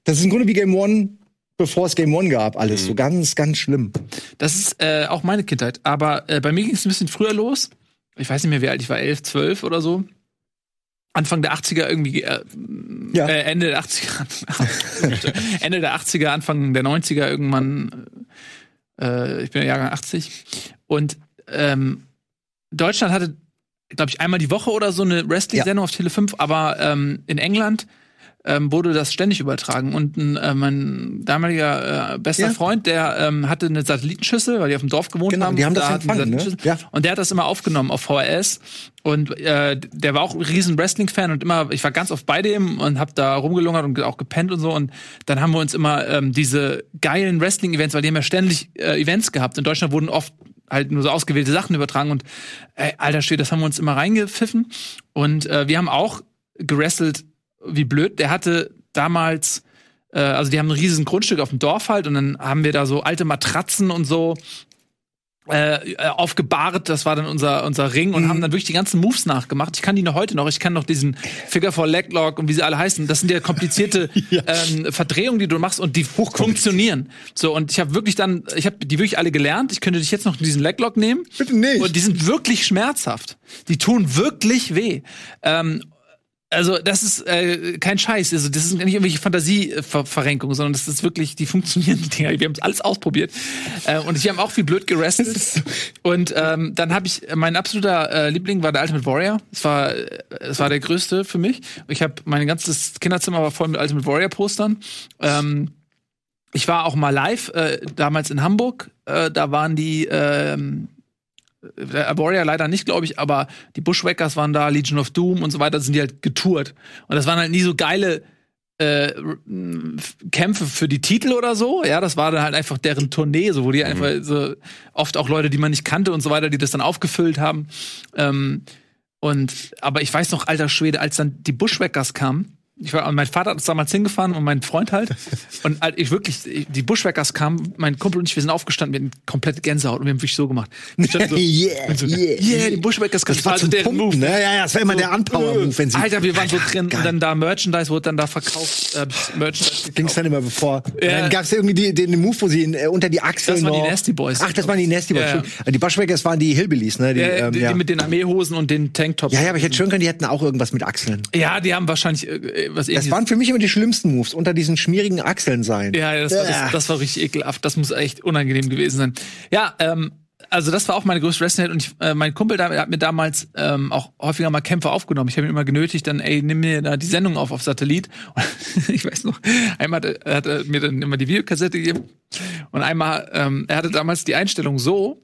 Das ist im Grunde wie Game One, bevor es Game One gab, alles. So ganz, ganz schlimm. Das ist äh, auch meine Kindheit. Aber äh, bei mir ging es ein bisschen früher los. Ich weiß nicht mehr, wie alt ich war, 11, 12 oder so. Anfang der 80er irgendwie, äh, Ja. äh, Ende der 80er, Ende der 80er, Anfang der 90er irgendwann, äh, ich bin ja Jahrgang 80. Und ähm, Deutschland hatte glaube ich, einmal die Woche oder so eine Wrestling-Sendung auf Tele 5, aber ähm, in England ähm, wurde das ständig übertragen. Und äh, mein damaliger äh, bester Ja. Freund, der ähm, hatte eine Satellitenschüssel, weil die auf dem Dorf gewohnt Genau, haben. die haben Und das da empfangen, ne? Ja. Und der hat das immer aufgenommen auf VHS. Und äh, der war auch ein riesen Wrestling-Fan und immer, ich war ganz oft bei dem und hab da rumgelungert und auch gepennt und so. Und dann haben wir uns immer ähm, diese geilen Wrestling-Events, weil die haben ja ständig äh, Events gehabt. In Deutschland wurden oft halt nur so ausgewählte Sachen übertragen und ey, alter Schwede, das haben wir uns immer reingepfiffen. Und äh, wir haben auch gewrestelt wie blöd. Der hatte damals, äh, also die haben ein riesen Grundstück auf dem Dorf halt und dann haben wir da so alte Matratzen und so äh, äh, aufgebahrt, das war dann unser unser Ring und haben dann wirklich die ganzen Moves nachgemacht. Ich kann die noch heute noch, ich kann noch diesen Figure for Leg Lock und wie sie alle heißen. Das sind ja komplizierte ähm, Verdrehungen, die du machst und die funktionieren. So und ich habe wirklich dann, ich habe die wirklich alle gelernt. Ich könnte dich jetzt noch diesen Leg Lock nehmen. Bitte nicht. Und die sind wirklich schmerzhaft. Die tun wirklich weh. Ähm, also das ist äh, kein Scheiß. Also das sind nicht irgendwelche Fantasieverrenkungen, sondern das ist wirklich, die funktionieren die Dinger. Wir haben es alles ausprobiert äh, und wir haben auch viel blöd gerestelt. Und ähm, dann habe ich mein absoluter äh, Liebling war der Ultimate Warrior. Es war äh, es war der größte für mich. Ich habe mein ganzes Kinderzimmer war voll mit Ultimate Warrior Postern. Ähm, ich war auch mal live äh, damals in Hamburg. Äh, da waren die ähm, Warrior leider nicht, glaube ich, aber die Bushwhackers waren da, Legion of Doom und so weiter, sind die halt getourt. Und das waren halt nie so geile äh, Kämpfe für die Titel oder so. Ja, das war dann halt einfach deren Tournee, so wo die einfach so oft auch Leute, die man nicht kannte und so weiter, die das dann aufgefüllt haben. Ähm, und aber ich weiß noch, alter Schwede, als dann die Bushwhackers kamen, ich war, mein Vater hat uns damals hingefahren und mein Freund halt. Und als ich wirklich, die Bushwhackers kamen, mein Kumpel und ich, wir sind aufgestanden, wir hatten komplette Gänsehaut und wir haben wirklich so gemacht. Wir standen so, yeah, yeah, yeah, die Bushwhackers kamen. Das war zum Pumpen, ne? Ja, ja, das war immer der Unpower-Move, wenn sie. Alter, wir waren so drin Geil. und dann da Merchandise wurde dann da verkauft. Äh, Merchandise Ging's dann immer bevor. Ja. Dann gab's irgendwie die, den Move, wo sie ihn, äh, unter die Achseln Das waren die Nasty Boys. Ach, das waren die Nasty Boys. Ja. Die Bushwhackers waren die Hillbillies, ne? Die, äh, ähm, die, die mit den Armeehosen und den Tanktops. ja, ja, aber ich hätte schön können, die hätten auch irgendwas mit Achseln. Ja, die haben wahrscheinlich äh, was Das waren für mich immer die schlimmsten Moves, unter diesen schmierigen Achseln sein. Ja, das, war, das, das war richtig ekelhaft. Das muss echt unangenehm gewesen sein. Ja, ähm, also das war auch meine größte Wrestling und ich, äh, mein Kumpel da, hat mir damals ähm, auch häufiger mal Kämpfe aufgenommen. Ich habe ihn immer genötigt, dann ey, nimm mir da die Sendung auf auf Satellit. Und ich weiß noch, einmal hat er, hat er mir dann immer die Videokassette gegeben und einmal, ähm, er hatte damals die Einstellung so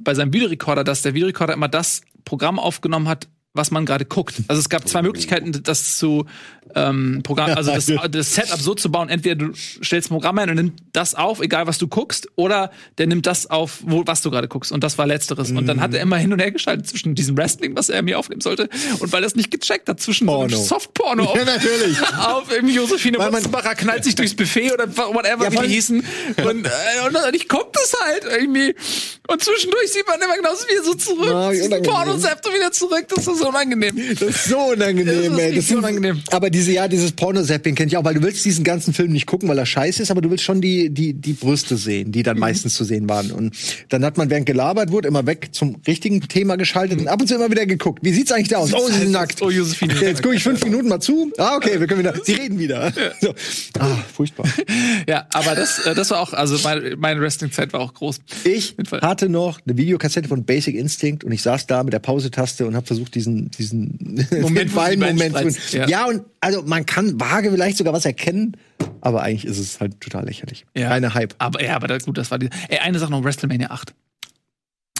bei seinem Videorekorder, dass der Videorekorder immer das Programm aufgenommen hat, was man gerade guckt. Also es gab zwei Möglichkeiten, das zu ähm, Programm, also das, das Setup so zu bauen. Entweder du stellst ein Programm ein und nimmst das auf, egal was du guckst, oder der nimmt das auf, wo, was du gerade guckst. Und das war letzteres. Und dann hat er immer hin und her geschaltet zwischen diesem Wrestling, was er mir aufnehmen sollte, und weil er es nicht gecheckt hat, zwischen so Porno. einem Softporno auf, Ja, natürlich. auf irgendwie Josephine Wotzenbacher knallt sich durchs Buffet oder whatever, Ja, wie die hießen. Und, äh, und dann ich guck das halt irgendwie. Und zwischendurch sieht man immer genauso wie so zurück. Ah, wie unangenehm. Porno zappt und wieder zurück. Das ist so unangenehm. Das ist so unangenehm, Das ist ey. richtig ist- unangenehm. Aber diese, ja, dieses Porno-Zapping kenn ich auch, weil du willst diesen ganzen Film nicht gucken, weil er scheiße ist, aber du willst schon die, die, die Brüste sehen, die Mhm. dann meistens zu sehen waren. Und dann hat man, während gelabert wurde, immer weg zum richtigen Thema geschaltet und ab und zu immer wieder geguckt. Wie sieht's eigentlich da aus? Oh, sie sind nackt. Oh, Josephine. Jetzt gucke ich fünf Minuten mal zu. Ah, okay, wir können wieder. Sie reden wieder. So. Ah, furchtbar. Ja, aber das, äh, das war auch, also meine, meine Wrestling-Zeit war auch groß. Ich hatte noch eine Videokassette von Basic Instinct und ich saß da mit der Pausetaste und habe versucht, diesen, diesen Moment, Moment streiten. Ja. Ja. und also man kann vage vielleicht sogar was erkennen, aber eigentlich ist es halt total lächerlich. Ja. Reine Hype. Aber ja, aber da, gut, das war die. Ey, eine Sache noch, WrestleMania 8.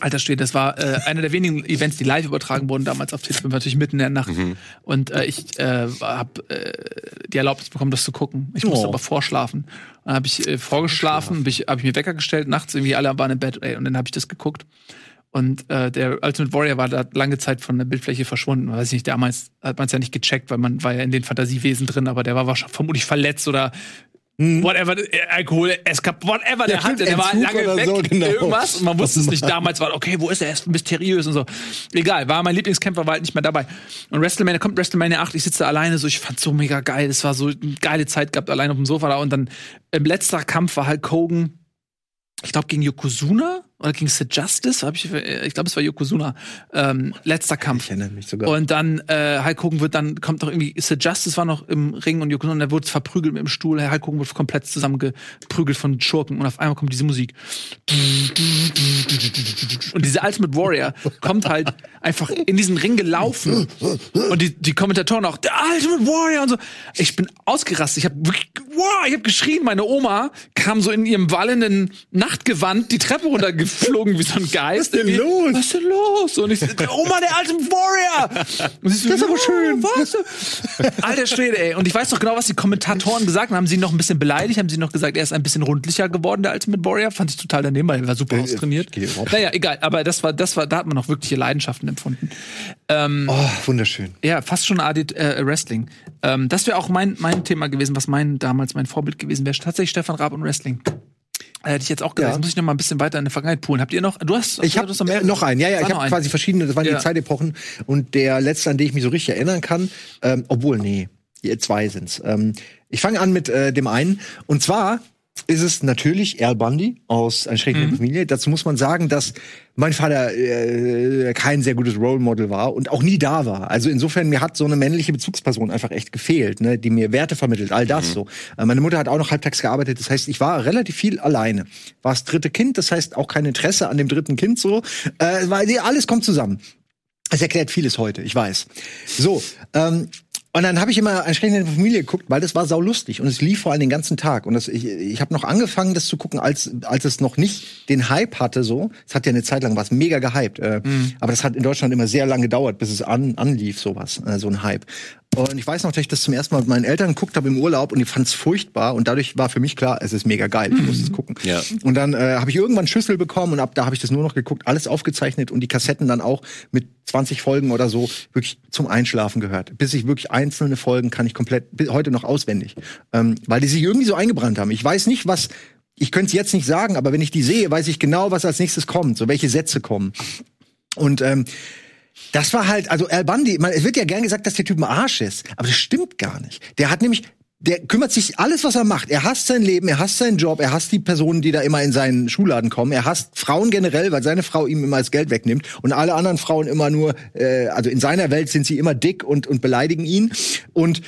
Alter steht, das war äh, einer der wenigen Events, die live übertragen wurden damals auf Tele5, natürlich mitten in der Nacht. Und äh, ich äh, habe äh, die Erlaubnis bekommen, das zu gucken. Ich musste Oh. aber vorschlafen. Dann habe ich äh, vorgeschlafen, habe ich, hab ich mir Wecker gestellt, nachts irgendwie alle waren im Bett, ey, und dann habe ich das geguckt. Und äh, der Ultimate Warrior war da lange Zeit von der Bildfläche verschwunden. Weiß ich nicht, damals hat man es ja nicht gecheckt, weil man war ja in den Fantasiewesen drin, aber der war wahrscheinlich vermutlich verletzt oder whatever, äh, Alkohol, Eskap, whatever der Ja, hatte, der war lange weg, so, genau. irgendwas. Und man wusste es nicht damals, war okay, wo ist er? Er ist mysteriös und so. Egal, war mein Lieblingskämpfer, war halt nicht mehr dabei. Und WrestleMania, kommt WrestleMania 8, ich sitze alleine so, ich fand's so mega geil. Es war so eine geile Zeit gehabt, allein auf dem Sofa da. Und dann im letzter Kampf war Hulk Hogan, ich glaube, gegen Yokozuna oder gegen Sid Justice, hab ich, ich glaube, es war Yokozuna, ähm, letzter Kampf. Ich erinnere mich sogar. Und dann äh, Hulk Hogan wird dann kommt noch irgendwie Sid Justice war noch im Ring und Yokozuna der wurde verprügelt mit dem Stuhl. Hulk Hogan wird komplett zusammengeprügelt von Schurken und auf einmal kommt diese Musik. Und diese Ultimate Warrior kommt halt einfach in diesen Ring gelaufen und die, die Kommentatoren auch der Ultimate Warrior und so. Ich bin ausgerastet. Ich habe wirklich wow, ich habe geschrien. Meine Oma kam so in ihrem wallenden Nachtgewand die Treppe runtergeflogen wie so ein Geist. Was ist denn los? Was ist denn los? Und ich so, Oma, der Ultimate Warrior. Und sie so, Das ist aber schön. Was? Alter Schwede, ey. Und ich weiß noch genau, was die Kommentatoren gesagt haben. Haben sie ihn noch ein bisschen beleidigt? Haben sie noch gesagt, er ist ein bisschen rundlicher geworden, der Ultimate Warrior? Fand ich total daneben, weil er war super austrainiert. geht überhaupt Naja, egal. Aber das war, das war, da hat man noch wirkliche Leidenschaften empfunden. Ähm, Oh, wunderschön. ja, fast schon AD äh, Wrestling. Ähm, das wäre auch mein, mein Thema gewesen, was mein damals mein Vorbild gewesen wäre. Tatsächlich Stefan Raab und Wrestling. Äh, Hätte ich jetzt auch gesagt. Ja. Muss ich noch mal ein bisschen weiter in der Vergangenheit poolen. Habt ihr noch? Du hast, Ich habe noch, noch einen, ja, ja, ich habe quasi verschiedene, das waren Ja. die Zeitepochen und der letzte, an den ich mich so richtig erinnern kann, ähm, obwohl, nee, zwei sind's. Ähm, ich fange an mit äh, dem einen und zwar ist es natürlich Al Bundy aus Eine schreckliche Mhm. Familie. Dazu muss man sagen, dass mein Vater äh, kein sehr gutes Role Model war und auch nie da war. Also insofern, mir hat so eine männliche Bezugsperson einfach echt gefehlt, ne, die mir Werte vermittelt, all das so. Äh, meine Mutter hat auch noch halbtags gearbeitet, das heißt, ich war relativ viel alleine. War das dritte Kind, das heißt auch kein Interesse an dem dritten Kind so. Äh, weil alles kommt zusammen. Es erklärt vieles heute, ich weiß. So, ähm, und dann habe ich immer entsprechend in der Familie geguckt, weil das war saulustig und es lief vor allem den ganzen Tag. Und das, ich, ich habe noch angefangen, das zu gucken, als, als es noch nicht den Hype hatte. So, es hat ja eine Zeit lang was mega gehypt, äh, aber das hat in Deutschland immer sehr lange gedauert, bis es an, anlief, sowas, äh, so ein Hype. Und ich weiß noch, dass ich das zum ersten Mal mit meinen Eltern geguckt habe im Urlaub und ich fand es furchtbar und dadurch war für mich klar, es ist mega geil, ich muss es gucken. Ja. Und dann äh, habe ich irgendwann Schüssel bekommen und ab da habe ich das nur noch geguckt, alles aufgezeichnet und die Kassetten dann auch mit 20 Folgen oder so wirklich zum Einschlafen gehört. Bis ich wirklich einzelne Folgen kann ich komplett bi- heute noch auswendig, ähm, weil die sich irgendwie so eingebrannt haben. Ich weiß nicht, was ich könnte es jetzt nicht sagen, aber wenn ich die sehe, weiß ich genau, was als nächstes kommt, so welche Sätze kommen. Und ähm, das war halt, also Al Bundy, man, es wird ja gern gesagt, dass der Typ ein Arsch ist, aber das stimmt gar nicht. Der hat nämlich, der kümmert sich alles, was er macht. Er hasst sein Leben, er hasst seinen Job, er hasst die Personen, die da immer in seinen Schuhladen kommen. Er hasst Frauen generell, weil seine Frau ihm immer das Geld wegnimmt und alle anderen Frauen immer nur, äh, also in seiner Welt sind sie immer dick und und beleidigen ihn. Und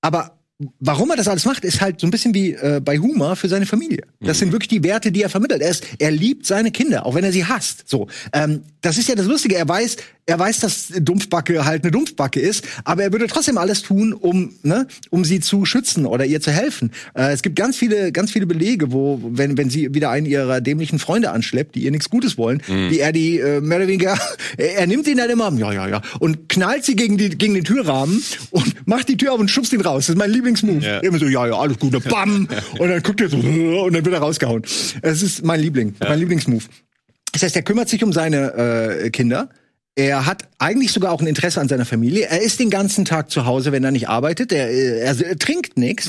aber Warum er das alles macht, ist halt so ein bisschen wie äh, bei Humor für seine Familie. Das sind wirklich die Werte, die er vermittelt. Er, ist, er liebt seine Kinder, auch wenn er sie hasst. So, ähm, das ist ja das Lustige. Er weiß, er weiß, dass Dumpfbacke halt eine Dumpfbacke ist, aber er würde trotzdem alles tun, um, ne, um sie zu schützen oder ihr zu helfen. Äh, es gibt ganz viele, ganz viele Belege, wo, wenn, wenn sie wieder einen ihrer dämlichen Freunde anschleppt, die ihr nichts Gutes wollen, wie er die äh, mehr oder weniger, er, nimmt ihn dann immer, ja, ja, ja, und knallt sie gegen, die, gegen den Türrahmen und macht die Tür auf und schubst ihn raus. Das ist mein Lieblingsmove. Ja. Immer so, ja, ja, alles gut, bam, und dann guckt er so, und dann wird er rausgehauen. Es ist mein Liebling, mein Lieblingsmove. Das heißt, er kümmert sich um seine äh, Kinder. Er hat eigentlich sogar auch ein Interesse an seiner Familie. Er ist den ganzen Tag zu Hause, wenn er nicht arbeitet. Er, äh, er, er trinkt nichts.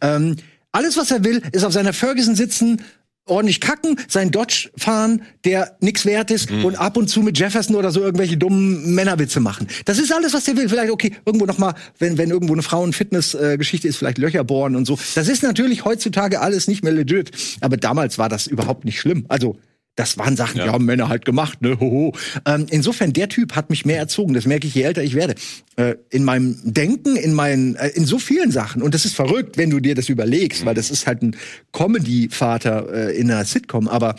Ähm, alles, was er will, ist auf seiner Ferguson sitzen, ordentlich kacken, sein Dodge fahren, der nix wert ist und ab und zu mit Jefferson oder so irgendwelche dummen Männerwitze machen. Das ist alles, was er will. Vielleicht, okay, irgendwo noch mal, wenn, wenn irgendwo eine Frauen-Fitness-Geschichte ist, vielleicht Löcher bohren und so. Das ist natürlich heutzutage alles nicht mehr legit. Aber damals war das überhaupt nicht schlimm. Also, das waren Sachen, die haben Männer halt gemacht, ne? Hoho. Ähm, insofern, der Typ hat mich mehr erzogen. Das merke ich, je älter ich werde. Äh, in meinem Denken, in meinen, äh, in so vielen Sachen. Und das ist verrückt, wenn du dir das überlegst, weil das ist halt ein Comedy-Vater äh, in einer Sitcom. Aber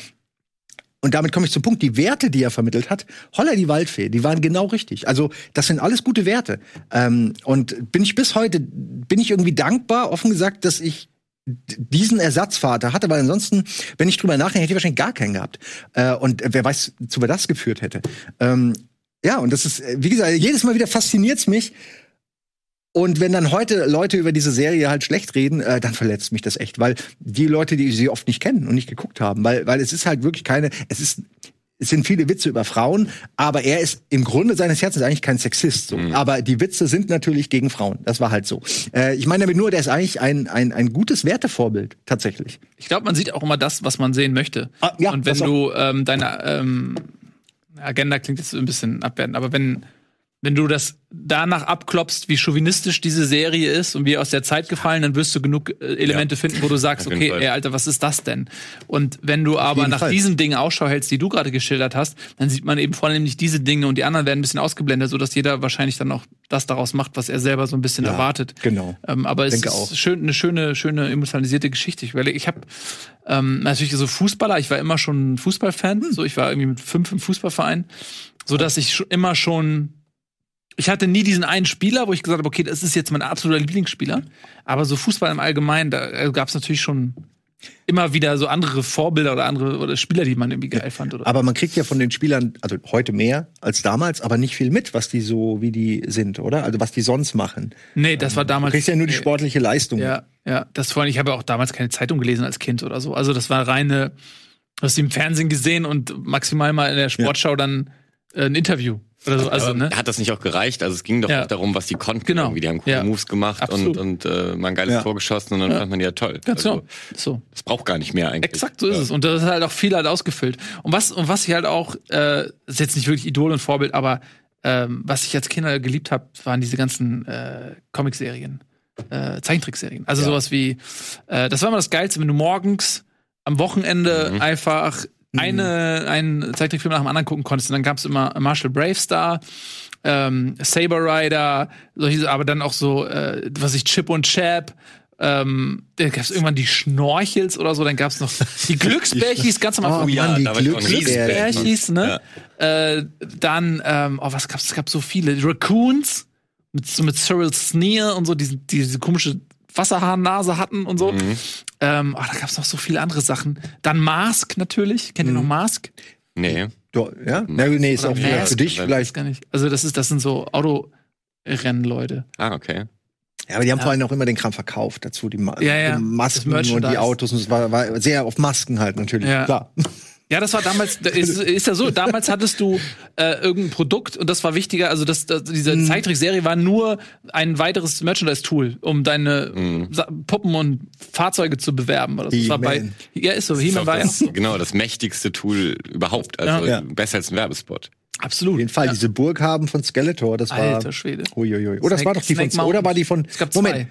und damit komme ich zum Punkt, die Werte, die er vermittelt hat, Holla die Waldfee, die waren genau richtig. Also das sind alles gute Werte. Ähm, und bin ich bis heute, bin ich irgendwie dankbar, offen gesagt, dass ich diesen Ersatzvater hatte, weil ansonsten, wenn ich drüber nachdenke, hätte ich wahrscheinlich gar keinen gehabt. Äh, und wer weiß, zu wer das geführt hätte. Ähm, ja, und das ist, äh, wie gesagt, jedes Mal wieder fasziniert's mich. Und wenn dann heute Leute über diese Serie halt schlecht reden, äh, dann verletzt mich das echt, weil die Leute, die sie oft nicht kennen und nicht geguckt haben, weil weil es ist halt wirklich keine, es ist es sind viele Witze über Frauen, aber er ist im Grunde seines Herzens eigentlich kein Sexist. So. Aber die Witze sind natürlich gegen Frauen. Das war halt so. Äh, ich meine damit nur, der ist eigentlich ein, ein, ein gutes Wertevorbild, tatsächlich. Ich glaube, man sieht auch immer das, was man sehen möchte. Ah, ja, und wenn du ähm, deine ähm, Agenda klingt jetzt so ein bisschen abwertend, aber wenn wenn du das danach abklopfst, wie chauvinistisch diese Serie ist und wie aus der Zeit gefallen, dann wirst du genug äh, Elemente finden, wo du sagst, okay, Fall. ey, Alter, was ist das denn? Und wenn du aber nach Fall. diesen Dingen Ausschau hältst, die du gerade geschildert hast, dann sieht man eben vornehmlich diese Dinge und die anderen werden ein bisschen ausgeblendet, sodass jeder wahrscheinlich dann auch das daraus macht, was er selber so ein bisschen Ja, erwartet. genau. Ähm, aber es Denke ist auch. schön, eine schöne, schöne emotionalisierte Geschichte. Ich überlege, ich habe ähm, natürlich so Fußballer. Ich war immer schon Fußballfan. Hm. So, ich war irgendwie mit fünf im Fußballverein, so dass ich immer schon ich hatte nie diesen einen Spieler, wo ich gesagt habe, okay, das ist jetzt mein absoluter Lieblingsspieler. Aber so Fußball im Allgemeinen, da gab es natürlich schon immer wieder so andere Vorbilder oder andere oder Spieler, die man irgendwie geil fand. Oder? Aber man kriegt ja von den Spielern, also heute mehr als damals, aber nicht viel mit, was die so, wie die sind, oder? Also was die sonst machen. nee, das war Du damals. kriegst ja nur die sportliche Leistung. Ja, ja. Das vor allem, ich habe ja auch damals keine Zeitung gelesen als Kind oder so. Also das war reine, du hast die im Fernsehen gesehen und maximal mal in der Sportschau dann äh, ein Interview oder so. Also, ne? Hat das nicht auch gereicht? Also es ging doch Ja. auch darum, was die konnten. Genau. Irgendwie. Die haben coole Ja. Moves gemacht Absolut. und, und äh, mal ein geiles Ja. Tor geschossen und dann fand man die ja toll. Ganz also, genau. So. Das braucht gar nicht mehr eigentlich. Exakt so ist es. Und das ist halt auch viel halt ausgefüllt. Und was, und was ich halt auch, äh, ist jetzt nicht wirklich Idol und Vorbild, aber ähm, was ich als Kinder geliebt habe, waren diese ganzen äh, Comicserien, äh, Zeichentrickserien. Also sowas wie, äh, das war immer das Geilste, wenn du morgens am Wochenende einfach eine, einen Zeichentrickfilm nach dem anderen gucken konntest. Und dann gab es immer Marshall Bravestar, ähm, Saber Rider, solche, aber dann auch so, äh, was ich, Chip und Chap. Ähm, dann gab es irgendwann die Schnorchels oder so, dann gab es noch die Glücksbärchis ganz am Anfang. Oh, Mann, die ein Glücksbärchen. Riesenfan. Glücksbärchis, ne? Äh, dann, ähm, oh, was gab's? Es gab so viele. Raccoons mit, so mit Cyril Sneer und so, diese, diese komische Wasserhaarnase hatten und so. Ähm, oh, da gab's noch so viele andere Sachen. Dann Mask natürlich. Kennt ihr noch Mask? Nee. Du, ja? Na, nee, ist Oder auch für, Mask, für dich vielleicht. Gar nicht. Also das ist, das sind so Autorennleute. Ah, okay. Ja, aber die haben vor allem auch immer den Kram verkauft dazu, die, Ma Ja, ja. die Masken und die. Autos. Und es war, war sehr auf Masken halt natürlich. Ja. Klar. Ja, das war damals, da ist, ist ja so, damals hattest du äh, irgendein Produkt und das war wichtiger, also das, das, diese Mhm. Zeichentrickserie war nur ein weiteres Merchandise-Tool, um deine Sa Puppen und Fahrzeuge zu bewerben. Oder so. Das war bei, ja, ist so, Das ist He-Man war ja das, so. genau, das mächtigste Tool überhaupt. Also Ja. besser als ein Werbespot. Auf Absolut. jeden Fall, Ja. diese Burg haben von Skeletor, das war. Alter Schwede. Uiuiui. Oder das war doch die Snake von. Oder war die von. Es gab Moment. zwei.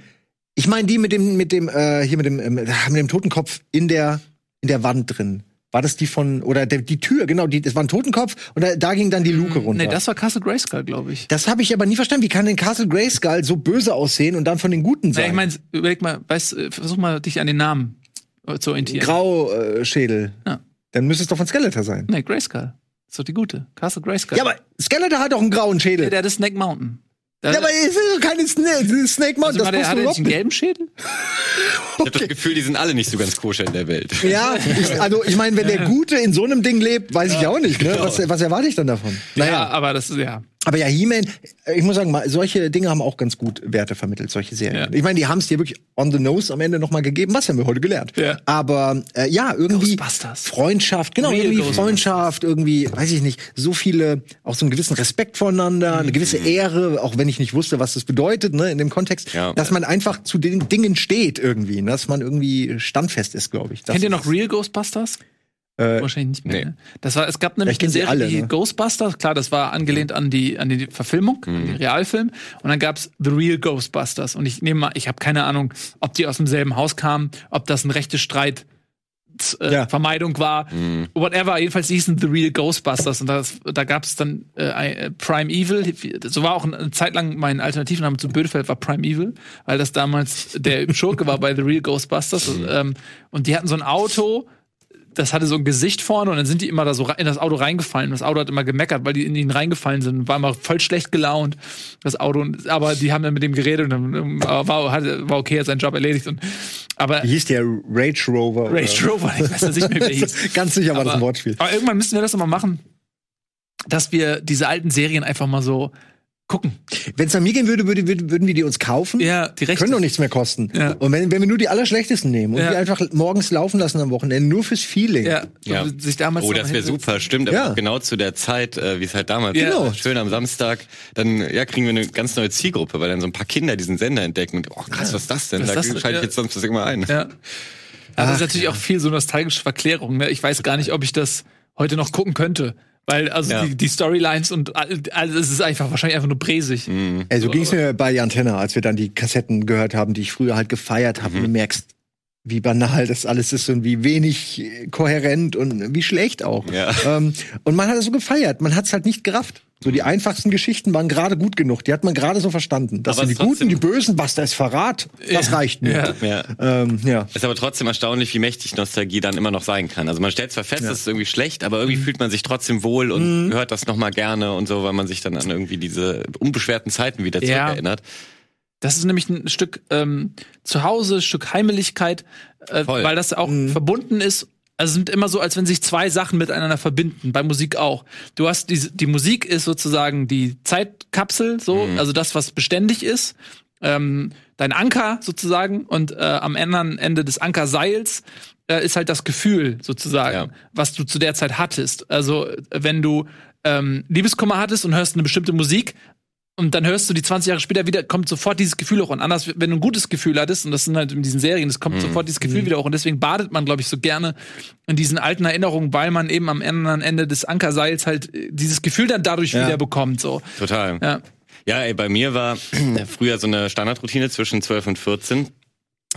Ich meine die mit dem, mit dem, äh, hier mit dem, ähm, mit dem Totenkopf in der, in der Wand drin. War das die von, oder der, die Tür, genau, die, das war ein Totenkopf und da, da ging dann die Luke runter. Nee, das war Castle Grayskull, glaube ich. das habe ich aber nie verstanden. Wie kann denn Castle Grayskull so böse aussehen und dann von den Guten Ja, sein? ich meine, überleg mal, weißt, äh, versuch mal dich an den Namen äh, zu orientieren. Grauschädel. Ja. Dann müsste es doch von Skeletor sein. nee, Grayskull. Ist doch die gute. Castle Grayskull. Ja, aber Skeletor hat doch einen grauen Schädel. der, der hat Snake Mountain. Der, ja, aber es ist doch keine Snake, Snake Mountain. also, das hat er nicht einen gelben Schädel? Ich habe das Gefühl, die sind alle nicht so ganz koscher in der Welt. Ja, ich, also ich meine, wenn der Gute in so einem Ding lebt, weiß ich auch nicht. Ne? Was, was erwarte ich dann davon? Ja, aber das ist ja. Aber ja, He-Man, äh, ich muss sagen, solche Dinge haben auch ganz gut Werte vermittelt, solche Serien. Ja. Ich meine, die haben es dir wirklich on the nose am Ende nochmal gegeben. Was haben wir heute gelernt? Ja. Aber äh, ja, irgendwie Ghostbusters. Freundschaft, genau, Real irgendwie. Freundschaft, irgendwie, weiß ich nicht, so viele, auch so einen gewissen Respekt voneinander, eine gewisse Mhm. Ehre, auch wenn ich nicht wusste, was das bedeutet, ne, in dem Kontext, Ja. dass man einfach zu den Dingen steht irgendwie, dass man irgendwie standfest ist, glaube ich. Das Kennt ihr noch Real Ghostbusters? Äh, Wahrscheinlich nicht mehr. nee. Ne? Das war, es gab nämlich eine Serie, alle, ne? Ghostbusters. Klar, das war angelehnt an die an die Verfilmung, an Mhm. den Realfilm. Und dann gab's The Real Ghostbusters. Und ich nehme mal, ich habe keine Ahnung, ob die aus demselben Haus kamen, ob das ein rechte Streit äh, Ja. Vermeidung war, whatever. Jedenfalls hießen The Real Ghostbusters und das, da gab es dann äh, äh, Prime Evil. So war auch eine Zeit lang mein Alternativname zu Bödefeld war Prime Evil, weil das damals der Schurke war bei The Real Ghostbusters. Und, ähm, und die hatten so ein Auto, das hatte so ein Gesicht vorne und dann sind die immer da so in das Auto reingefallen. Und das Auto hat immer gemeckert, weil die in ihn reingefallen sind. War immer voll schlecht gelaunt, das Auto. Und, aber die haben dann mit dem geredet und dann ähm, war, war okay, hat seinen Job erledigt. Und, aber Wie hieß der Rage Rover? Rage Rover, ich weiß nicht mehr, wie hieß. Ganz sicher war das ein Aber- Wortspiel. Aber irgendwann müssen wir das nochmal machen, dass wir diese alten Serien einfach mal so gucken. Wenn es an mir gehen würde, würde, würde, würden wir die uns kaufen. Ja, die Rechte. Können doch nichts mehr kosten. Ja. Und wenn, wenn wir nur die allerschlechtesten nehmen und Ja. die einfach morgens laufen lassen am Wochenende, nur fürs Feeling. Ja, Ja. so, sich damals Oh, das wäre super, stimmt. Aber Ja. genau zu der Zeit, äh, wie es halt damals Ja. war. Schön am Samstag. Dann ja, kriegen wir eine ganz neue Zielgruppe, weil dann so ein paar Kinder diesen Sender entdecken und oh krass, was ist das denn? Was ist da schalte ich Ja. jetzt sonst das immer ein. Ja. Aber das ist natürlich auch viel so nostalgische Verklärung. Ne? Ich weiß gar nicht, ob ich das heute noch gucken könnte. Weil also Ja. die, die Storylines und all- alles es ist einfach wahrscheinlich einfach nur bräsig. Ey, so ging es mir bei Antenna, als wir dann die Kassetten gehört haben, die ich früher halt gefeiert habe. Und du merkst, wie banal das alles ist und wie wenig äh, kohärent und wie schlecht auch. Ja. Ähm, und man hat es so gefeiert. Man hat es halt nicht gerafft. So die einfachsten Geschichten waren gerade gut genug. Die hat man gerade so verstanden. Das Aber sind die trotzdem- Guten, die Bösen, was da ist Verrat. Das reicht mir. Ja. Ja. Ähm, ja. Ist aber trotzdem erstaunlich, wie mächtig Nostalgie dann immer noch sein kann. Also man stellt zwar fest, es ist irgendwie schlecht, aber irgendwie fühlt man sich trotzdem wohl und hört das nochmal gerne und so, weil man sich dann an irgendwie diese unbeschwerten Zeiten wieder Ja. zurückerinnert. Das ist nämlich ein Stück ähm, Zuhause, ein Stück Heimeligkeit, äh, weil das auch verbunden ist. Also es sind immer so, als wenn sich zwei Sachen miteinander verbinden. Bei Musik auch. Du hast diese, die Musik ist sozusagen die Zeitkapsel, so, also das, was beständig ist. Ähm, dein Anker sozusagen und äh, am anderen Ende des Ankerseils äh, ist halt das Gefühl sozusagen, Ja. was du zu der Zeit hattest. Also wenn du ähm, Liebeskummer hattest und hörst eine bestimmte Musik, und dann hörst du die 20 Jahre später wieder, kommt sofort dieses Gefühl auch. Und anders, wenn du ein gutes Gefühl hattest, und das sind halt in diesen Serien, es kommt sofort dieses Gefühl wieder auch. Und deswegen badet man, glaube ich, so gerne in diesen alten Erinnerungen, weil man eben am anderen Ende des Ankerseils halt äh, dieses Gefühl dann dadurch Ja. wieder bekommt. So. Total. Ja. Ja, ey, bei mir war früher so eine Standardroutine zwischen 12 und 14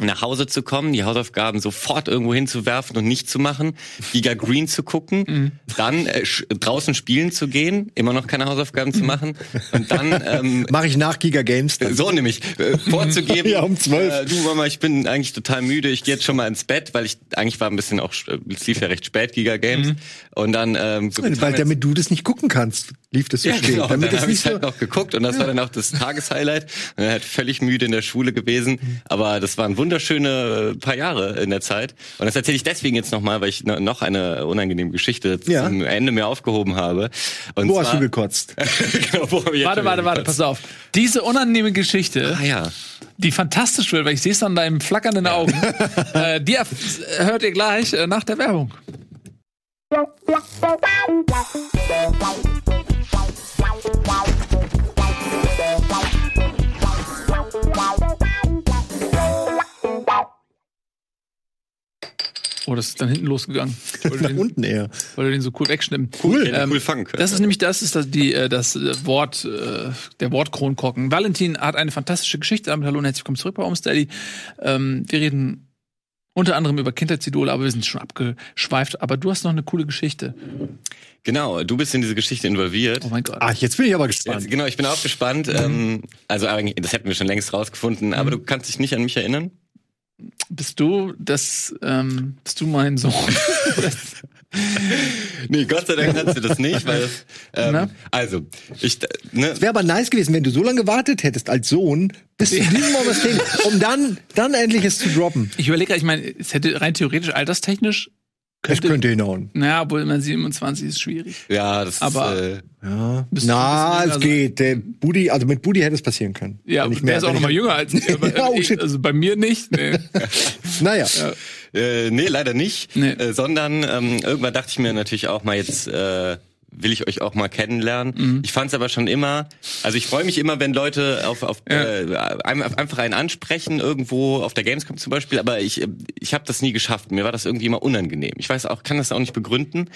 nach Hause zu kommen, die Hausaufgaben sofort irgendwo hinzuwerfen und nicht zu machen, Giga Green zu gucken, dann äh, draußen spielen zu gehen, immer noch keine Hausaufgaben zu machen und dann ähm, Mache ich nach Giga Games. Dann. so nämlich äh, vorzugeben. Ja, um 12. Äh, du Mama, ich bin eigentlich total müde. Ich gehe jetzt schon mal ins Bett, weil ich eigentlich war ein bisschen auch. äh, Es lief ja recht spät Giga Games und dann ähm, so Weil als- damit du das nicht gucken kannst, lief das so ja, spät. genau. Damit dann es habe nicht ich so. halt noch geguckt und das war dann auch das Tageshighlight. Und dann halt völlig müde in der Schule gewesen, aber das waren wunderschöne äh, paar Jahre in der Zeit. Und das erzähle ich deswegen jetzt nochmal, weil ich no- noch eine unangenehme Geschichte Ja. zum Ende mir aufgehoben habe. Und Wo hast zwar- du gekotzt? genau, wo hab ich Warte, warte, warte, pass auf. Diese unangenehme Geschichte, Ah ja. die fantastisch wird, weil ich sehe es an deinem flackernden Augen, äh, die hört ihr gleich äh, nach der Werbung. Oh, das ist dann hinten losgegangen. Nach den, unten eher. wollte den so cool wegschnippen. Cool. Ja, cool fangen können. Das ist nämlich das ist das, die, äh, das äh, Wort, äh, der Wortkronkorken. Valentin hat eine fantastische Geschichte. Damit hallo und herzlich willkommen zurück bei Homesteady. Ähm, wir reden unter anderem über Kindheitsidole, aber wir sind schon abgeschweift. Aber du hast noch eine coole Geschichte. Genau, du bist in diese Geschichte involviert. Oh mein Gott. Ah, jetzt bin ich aber Jetzt, gespannt. genau, ich bin auch gespannt. Ähm, also eigentlich, das hätten wir schon längst rausgefunden, aber du kannst dich nicht an mich erinnern? Bist du das, ähm, bist du mein Sohn? Nee, Gott sei Dank kannst du das nicht, weil das, ähm, also, ich, ne, Wäre aber nice gewesen, wenn du so lange gewartet hättest als Sohn bis zu diesem Moment, um dann, dann endlich es zu droppen. ich überlege, gerade, ich meine, es hätte rein theoretisch alterstechnisch Es könnte hinhauen. naja, obwohl man 27 ist schwierig. ja, das Aber- ist, äh, Ja. Na, es jünger geht. Der Budi, also mit Budi hätte es passieren können. Ja, Wenn ich der mehr- ist auch noch mal jünger als ich. Aber, Ja, oh, shit. also bei mir nicht. Nee. Naja. äh, nee, leider nicht, Nee. Äh, sondern ähm, irgendwann dachte ich mir natürlich auch mal jetzt, äh, will ich euch auch mal kennenlernen. Mhm. Ich fand es aber schon immer, also ich freue mich immer, wenn Leute auf, auf Ja. äh, ein- einfach einen ansprechen, irgendwo auf der Gamescom zum Beispiel, aber ich, äh, ich habe das nie geschafft. Mir war das irgendwie immer unangenehm. Ich weiß auch, kann das auch nicht begründen.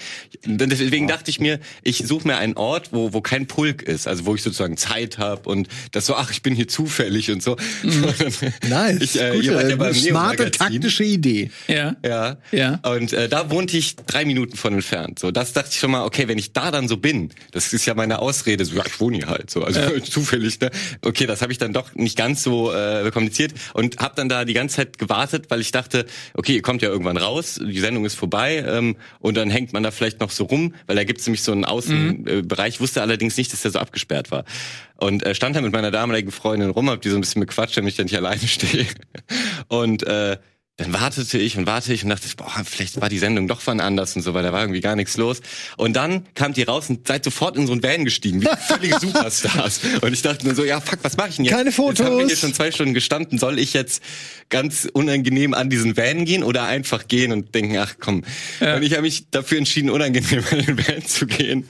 Deswegen dachte ich mir, ich suche mir einen Ort, wo, wo kein Pulk ist, also wo ich sozusagen Zeit habe und das so, ach, ich bin hier zufällig und so. Nice. Ich, äh, Gute, ja smarte, taktische Idee. Ja. Ja. Ja. Und äh, da wohnte ich drei Minuten von entfernt. So, das dachte ich schon mal, okay, wenn ich da dann so bin, das ist ja meine Ausrede, so, ja, ich wohne hier halt so, also zufällig, ne? Okay, das habe ich dann doch nicht ganz so äh, kommuniziert und habe dann da die ganze Zeit gewartet, weil ich dachte, okay, ihr kommt ja irgendwann raus, die Sendung ist vorbei ähm, und dann hängt man da vielleicht noch so rum, weil da gibt's nämlich so einen Außenbereich, Ich wusste allerdings nicht, dass der so abgesperrt war. Und äh, stand da mit meiner damaligen Freundin rum, hab die so ein bisschen bequatscht, damit ich da nicht alleine stehe. Und äh, dann wartete ich und wartete ich und dachte, boah, vielleicht war die Sendung doch wann anders und so, weil da war irgendwie gar nichts los. Und dann kamt die raus und seid sofort in so einen Van gestiegen, wie völlige Superstars. Und ich dachte nur so, ja, fuck, was mache ich denn jetzt? Keine Jetzt haben wir Fotos. hier schon zwei Stunden gestanden. Soll ich jetzt ganz unangenehm an diesen Van gehen oder einfach gehen und denken, ach komm. Und ich habe mich dafür entschieden, unangenehm an den Van zu gehen.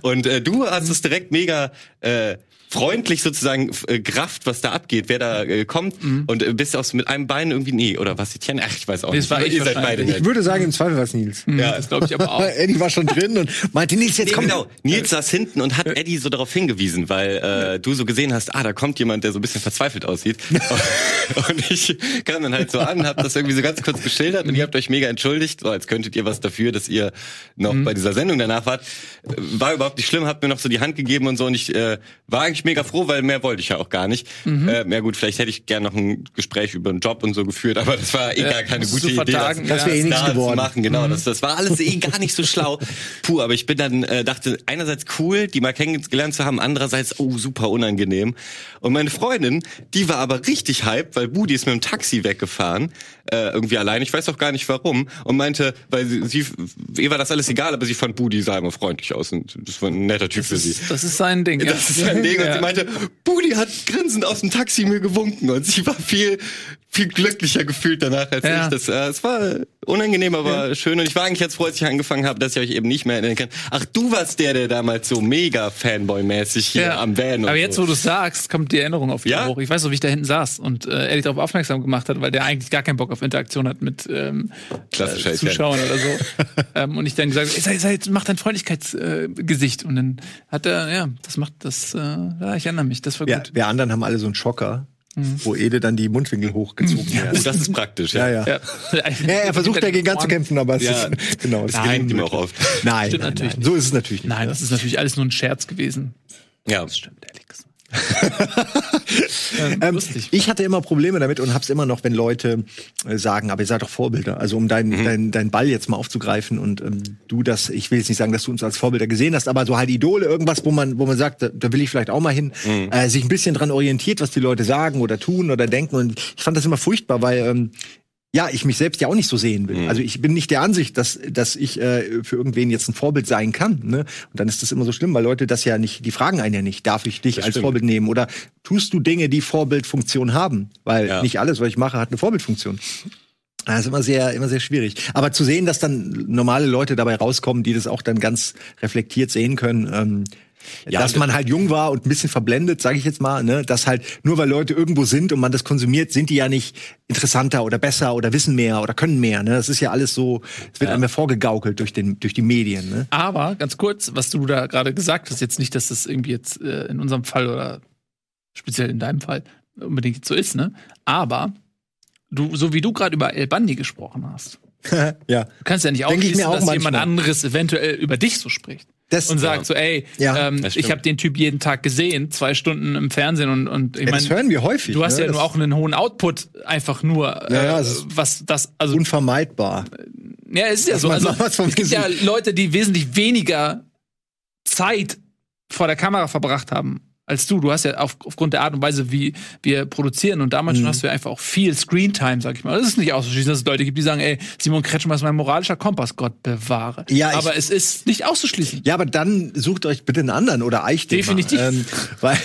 Und äh, du hast es direkt mega äh, freundlich sozusagen äh, Kraft, was da abgeht, wer da äh, kommt Mhm. und äh, bist aus mit einem Bein irgendwie nee oder was Etienne? Ach, ich weiß auch Nee, nicht. war ich Ihr seid beide wahrscheinlich. nett. Ich würde sagen, im Zweifel war es Nils. Ja, Das glaube ich aber auch. Eddie war schon drin und meinte, Nils, jetzt Nee, komm. genau. Nils saß hinten und hat Eddie so darauf hingewiesen, weil äh, du so gesehen hast, ah, da kommt jemand, der so ein bisschen verzweifelt aussieht. und ich kam dann halt so an, hab das irgendwie so ganz kurz geschildert und ihr habt euch mega entschuldigt, so als könntet ihr was dafür, dass ihr noch bei dieser Sendung danach wart. Äh, War überhaupt nicht schlimm, habt mir noch so die Hand gegeben und so und ich äh, war eigentlich mega froh, weil mehr wollte ich ja auch gar nicht. Äh, ja gut, vielleicht hätte ich gern noch ein Gespräch über einen Job und so geführt, aber das war eh Ja, gar keine gute Idee. vertagen, Das wäre eh nichts da geworden. Zu machen, genau. Das, das war alles eh gar nicht so schlau. Puh, aber ich bin dann, äh, dachte, einerseits cool, die mal kennengelernt zu haben, andererseits, oh, super unangenehm. Und meine Freundin, die war aber richtig hype, weil Budi ist mit dem Taxi weggefahren, äh, irgendwie allein, ich weiß auch gar nicht warum, und meinte, weil sie, sie ihr war das alles egal, aber sie fand Budi sah immer freundlich aus und das war ein netter Typ für sie. Das ist sein Ding. ja. Das ist ein Ding. Und Ja. sie meinte, Budi hat grinsend aus dem Taxi mir gewunken. Und sie war viel, viel glücklicher gefühlt danach als Ja. ich. Das, äh, es war unangenehm, aber schön. Und ich war eigentlich jetzt froh, als ich angefangen habe, dass ich euch eben nicht mehr erinnern kann. Ach, du warst der, der damals so mega Fanboy-mäßig hier Ja. am Van und Aber jetzt, so. wo du sagst, kommt die Erinnerung auf wieder Ja? hoch. Ich weiß noch, wie ich da hinten saß und äh, Eddie darauf aufmerksam gemacht hat, weil der eigentlich gar keinen Bock auf Interaktion hat mit ähm, Klassischer äh. Zuschauern oder so. ähm, und ich dann gesagt, habe, sei, sei, mach dein Freundlichkeitsgesicht. Äh, Gesicht. und dann hat er, ja, das macht das, äh, ja, ich erinnere mich, das war Ja, gut. wir anderen haben alle so einen Schocker, Mhm. wo Ede dann die Mundwinkel hochgezogen Oh, werden. das ist praktisch. Ja, Ja, ja. Ja, Ja, er versucht dagegen anzukämpfen, aber es Ja. ist, genau, es Das ist gelingt ihm auch oft. Nein, nein, natürlich nein. so ist es natürlich nicht. Nein, das ist natürlich alles nur ein Scherz gewesen. Ja. Das stimmt, ehrlich gesagt. Ähm, ich hatte immer Probleme damit und hab's immer noch, wenn Leute äh, sagen, aber ihr seid doch Vorbilder. Also um deinen dein, dein Ball jetzt mal aufzugreifen und ähm, du das, ich will jetzt nicht sagen, dass du uns als Vorbilder gesehen hast, aber so halt Idole, irgendwas, wo man, wo man sagt, da, da will ich vielleicht auch mal hin, äh, sich ein bisschen dran orientiert, was die Leute sagen oder tun oder denken. Und ich fand das immer furchtbar, weil ähm, ja, ich mich selbst ja auch nicht so sehen will. Also ich bin nicht der Ansicht, dass, dass ich äh, für irgendwen jetzt ein Vorbild sein kann. Ne? Und dann ist das immer so schlimm, weil Leute das ja nicht, die fragen einen ja nicht, darf ich dich als stimmt. Vorbild nehmen? Oder tust du Dinge, die Vorbildfunktion haben? Weil Ja. nicht alles, was ich mache, hat eine Vorbildfunktion. Das ist immer sehr, immer sehr schwierig. Aber zu sehen, dass dann normale Leute dabei rauskommen, die das auch dann ganz reflektiert sehen können, ähm, Ja, dass man halt jung war und ein bisschen verblendet, sage ich jetzt mal, ne, dass halt nur weil Leute irgendwo sind und man das konsumiert, sind die ja nicht interessanter oder besser oder wissen mehr oder können mehr. Ne? Das ist ja alles so, es wird einem ja vorgegaukelt durch den, durch die Medien. Ne? Aber ganz kurz, was du da gerade gesagt hast, jetzt nicht, dass das irgendwie jetzt äh, in unserem Fall oder speziell in deinem Fall unbedingt so ist, ne? Aber du, so wie du gerade über El Bandi gesprochen hast, ja. du kannst ja nicht ausschließen, dass jemand manchmal. anderes eventuell über dich so spricht. Das, Und sagt so, ey, Ja, ähm, das ich habe den Typ jeden Tag gesehen, zwei Stunden im Fernsehen und, und ich ja, das meine, hören wir häufig. du hast ne? ja Das nur auch einen hohen Output, einfach nur, Ja, ja, äh, was das, also unvermeidbar. Ja, es ist ja so. Also, es gibt ja Leute, die wesentlich weniger Zeit vor der Kamera verbracht haben als du. Du hast ja auf, aufgrund der Art und Weise, wie wir produzieren und damals Mhm. schon hast du ja einfach auch viel Screentime, sag ich mal. Das ist nicht auszuschließen, dass es Leute gibt, die sagen, ey, Simon Kretschmer ist mein moralischer Kompass, Gott bewahre. Ja, ich- Aber es ist nicht auszuschließen. Ja, aber dann sucht euch bitte einen anderen oder eicht den Definitiv. Ähm, weil,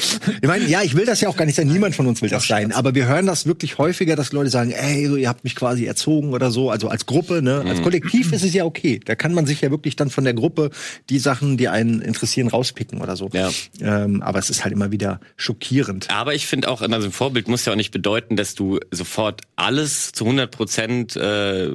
ich meine, ja, ich will das ja auch gar nicht sein. Niemand von uns will das sein. Aber wir hören das wirklich häufiger, dass Leute sagen, ey, ihr habt mich quasi erzogen oder so. Also als Gruppe, ne? Als Kollektiv ist es ja okay. Da kann man sich ja wirklich dann von der Gruppe die Sachen, die einen interessieren, rauspicken oder so. Ja. Ähm, aber es ist halt immer wieder schockierend. Aber ich finde auch, also ein Vorbild muss ja auch nicht bedeuten, dass du sofort alles zu 100 Prozent äh,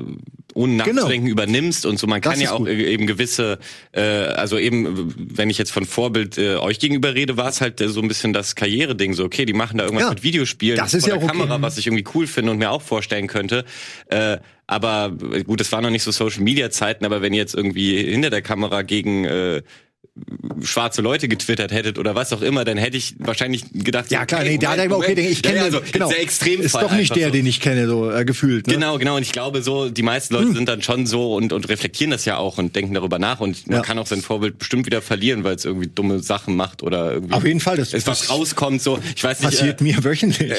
ohne nachzudenken übernimmst und so. Man Das kann ja auch gut. äh, eben gewisse, äh, also eben, wenn ich jetzt von Vorbild äh, euch gegenüber rede, war es halt äh, so ein bisschen das Karriereding. So, okay, die machen da irgendwas Ja. mit Videospielen Das ist vor ja der auch okay. Kamera, was ich irgendwie cool finde und mir auch vorstellen könnte. Äh, aber gut, es waren noch nicht so Social Media Zeiten, aber wenn ihr jetzt irgendwie hinter der Kamera gegen äh, schwarze Leute getwittert hättet oder was auch immer, dann hätte ich wahrscheinlich gedacht, Ja klar, okay, nee, da, Moment, da okay, Moment. ich kenne ja, also, genau. Sehr extrem ist doch nicht der, so. den ich kenne, so äh, gefühlt. Ne? Genau, genau. Und ich glaube, so die meisten Leute sind dann schon so und, und reflektieren das ja auch und denken darüber nach. Und man Ja. kann auch sein Vorbild bestimmt wieder verlieren, weil es irgendwie dumme Sachen macht oder irgendwie Auf jeden Fall, das es was rauskommt. So, ich weiß nicht. passiert mir wöchentlich.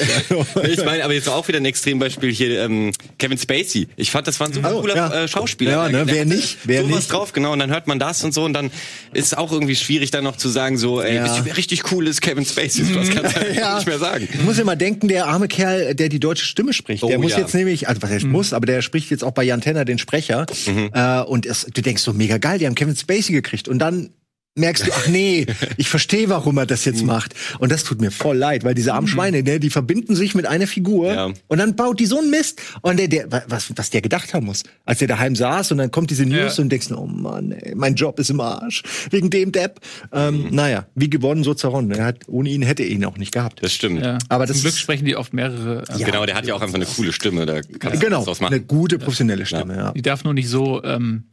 Äh, ich meine, aber jetzt auch wieder ein Extrembeispiel hier, ähm, Kevin Spacey. Ich fand, das war ein super Oh, cooler ja. äh, Schauspieler. Ja, ne, wer nicht, wer sowas nicht. drauf, genau. Und dann hört man das und so und dann ist auch irgendwie schwierig, dann noch zu sagen, so, ey, Ja. richtig cool ist, Kevin Spacey. Was kannst du Ja. nicht mehr sagen. Ich muss immer denken, der arme Kerl, der die deutsche Stimme spricht, der Oh, muss ja. jetzt nämlich, also was heißt muss, aber der spricht jetzt auch bei Jan Tenner den Sprecher. Äh, und es, du denkst so, mega geil, die haben Kevin Spacey gekriegt. Und dann merkst du, ach nee, ich verstehe, warum er das jetzt macht. Und das tut mir voll leid, weil diese armen Schweine, ne, die verbinden sich mit einer Figur Ja. und dann baut die so einen Mist. Und der, der, was, was der gedacht haben muss, als der daheim saß und dann kommt diese News Ja. und denkst, oh Mann, ey, mein Job ist im Arsch. Wegen dem Depp. Ähm, Mhm. Naja, wie gewonnen, so zerronnen. Er hat, ohne ihn hätte er ihn auch nicht gehabt. Das stimmt. Ja. Aber das Zum Glück ist- sprechen die oft mehrere. äh, Genau, der hat ja auch einfach eine coole Stimme. Da kannst du Genau, was draus eine machen. gute professionelle Stimme, ja. Die darf nur nicht so ähm,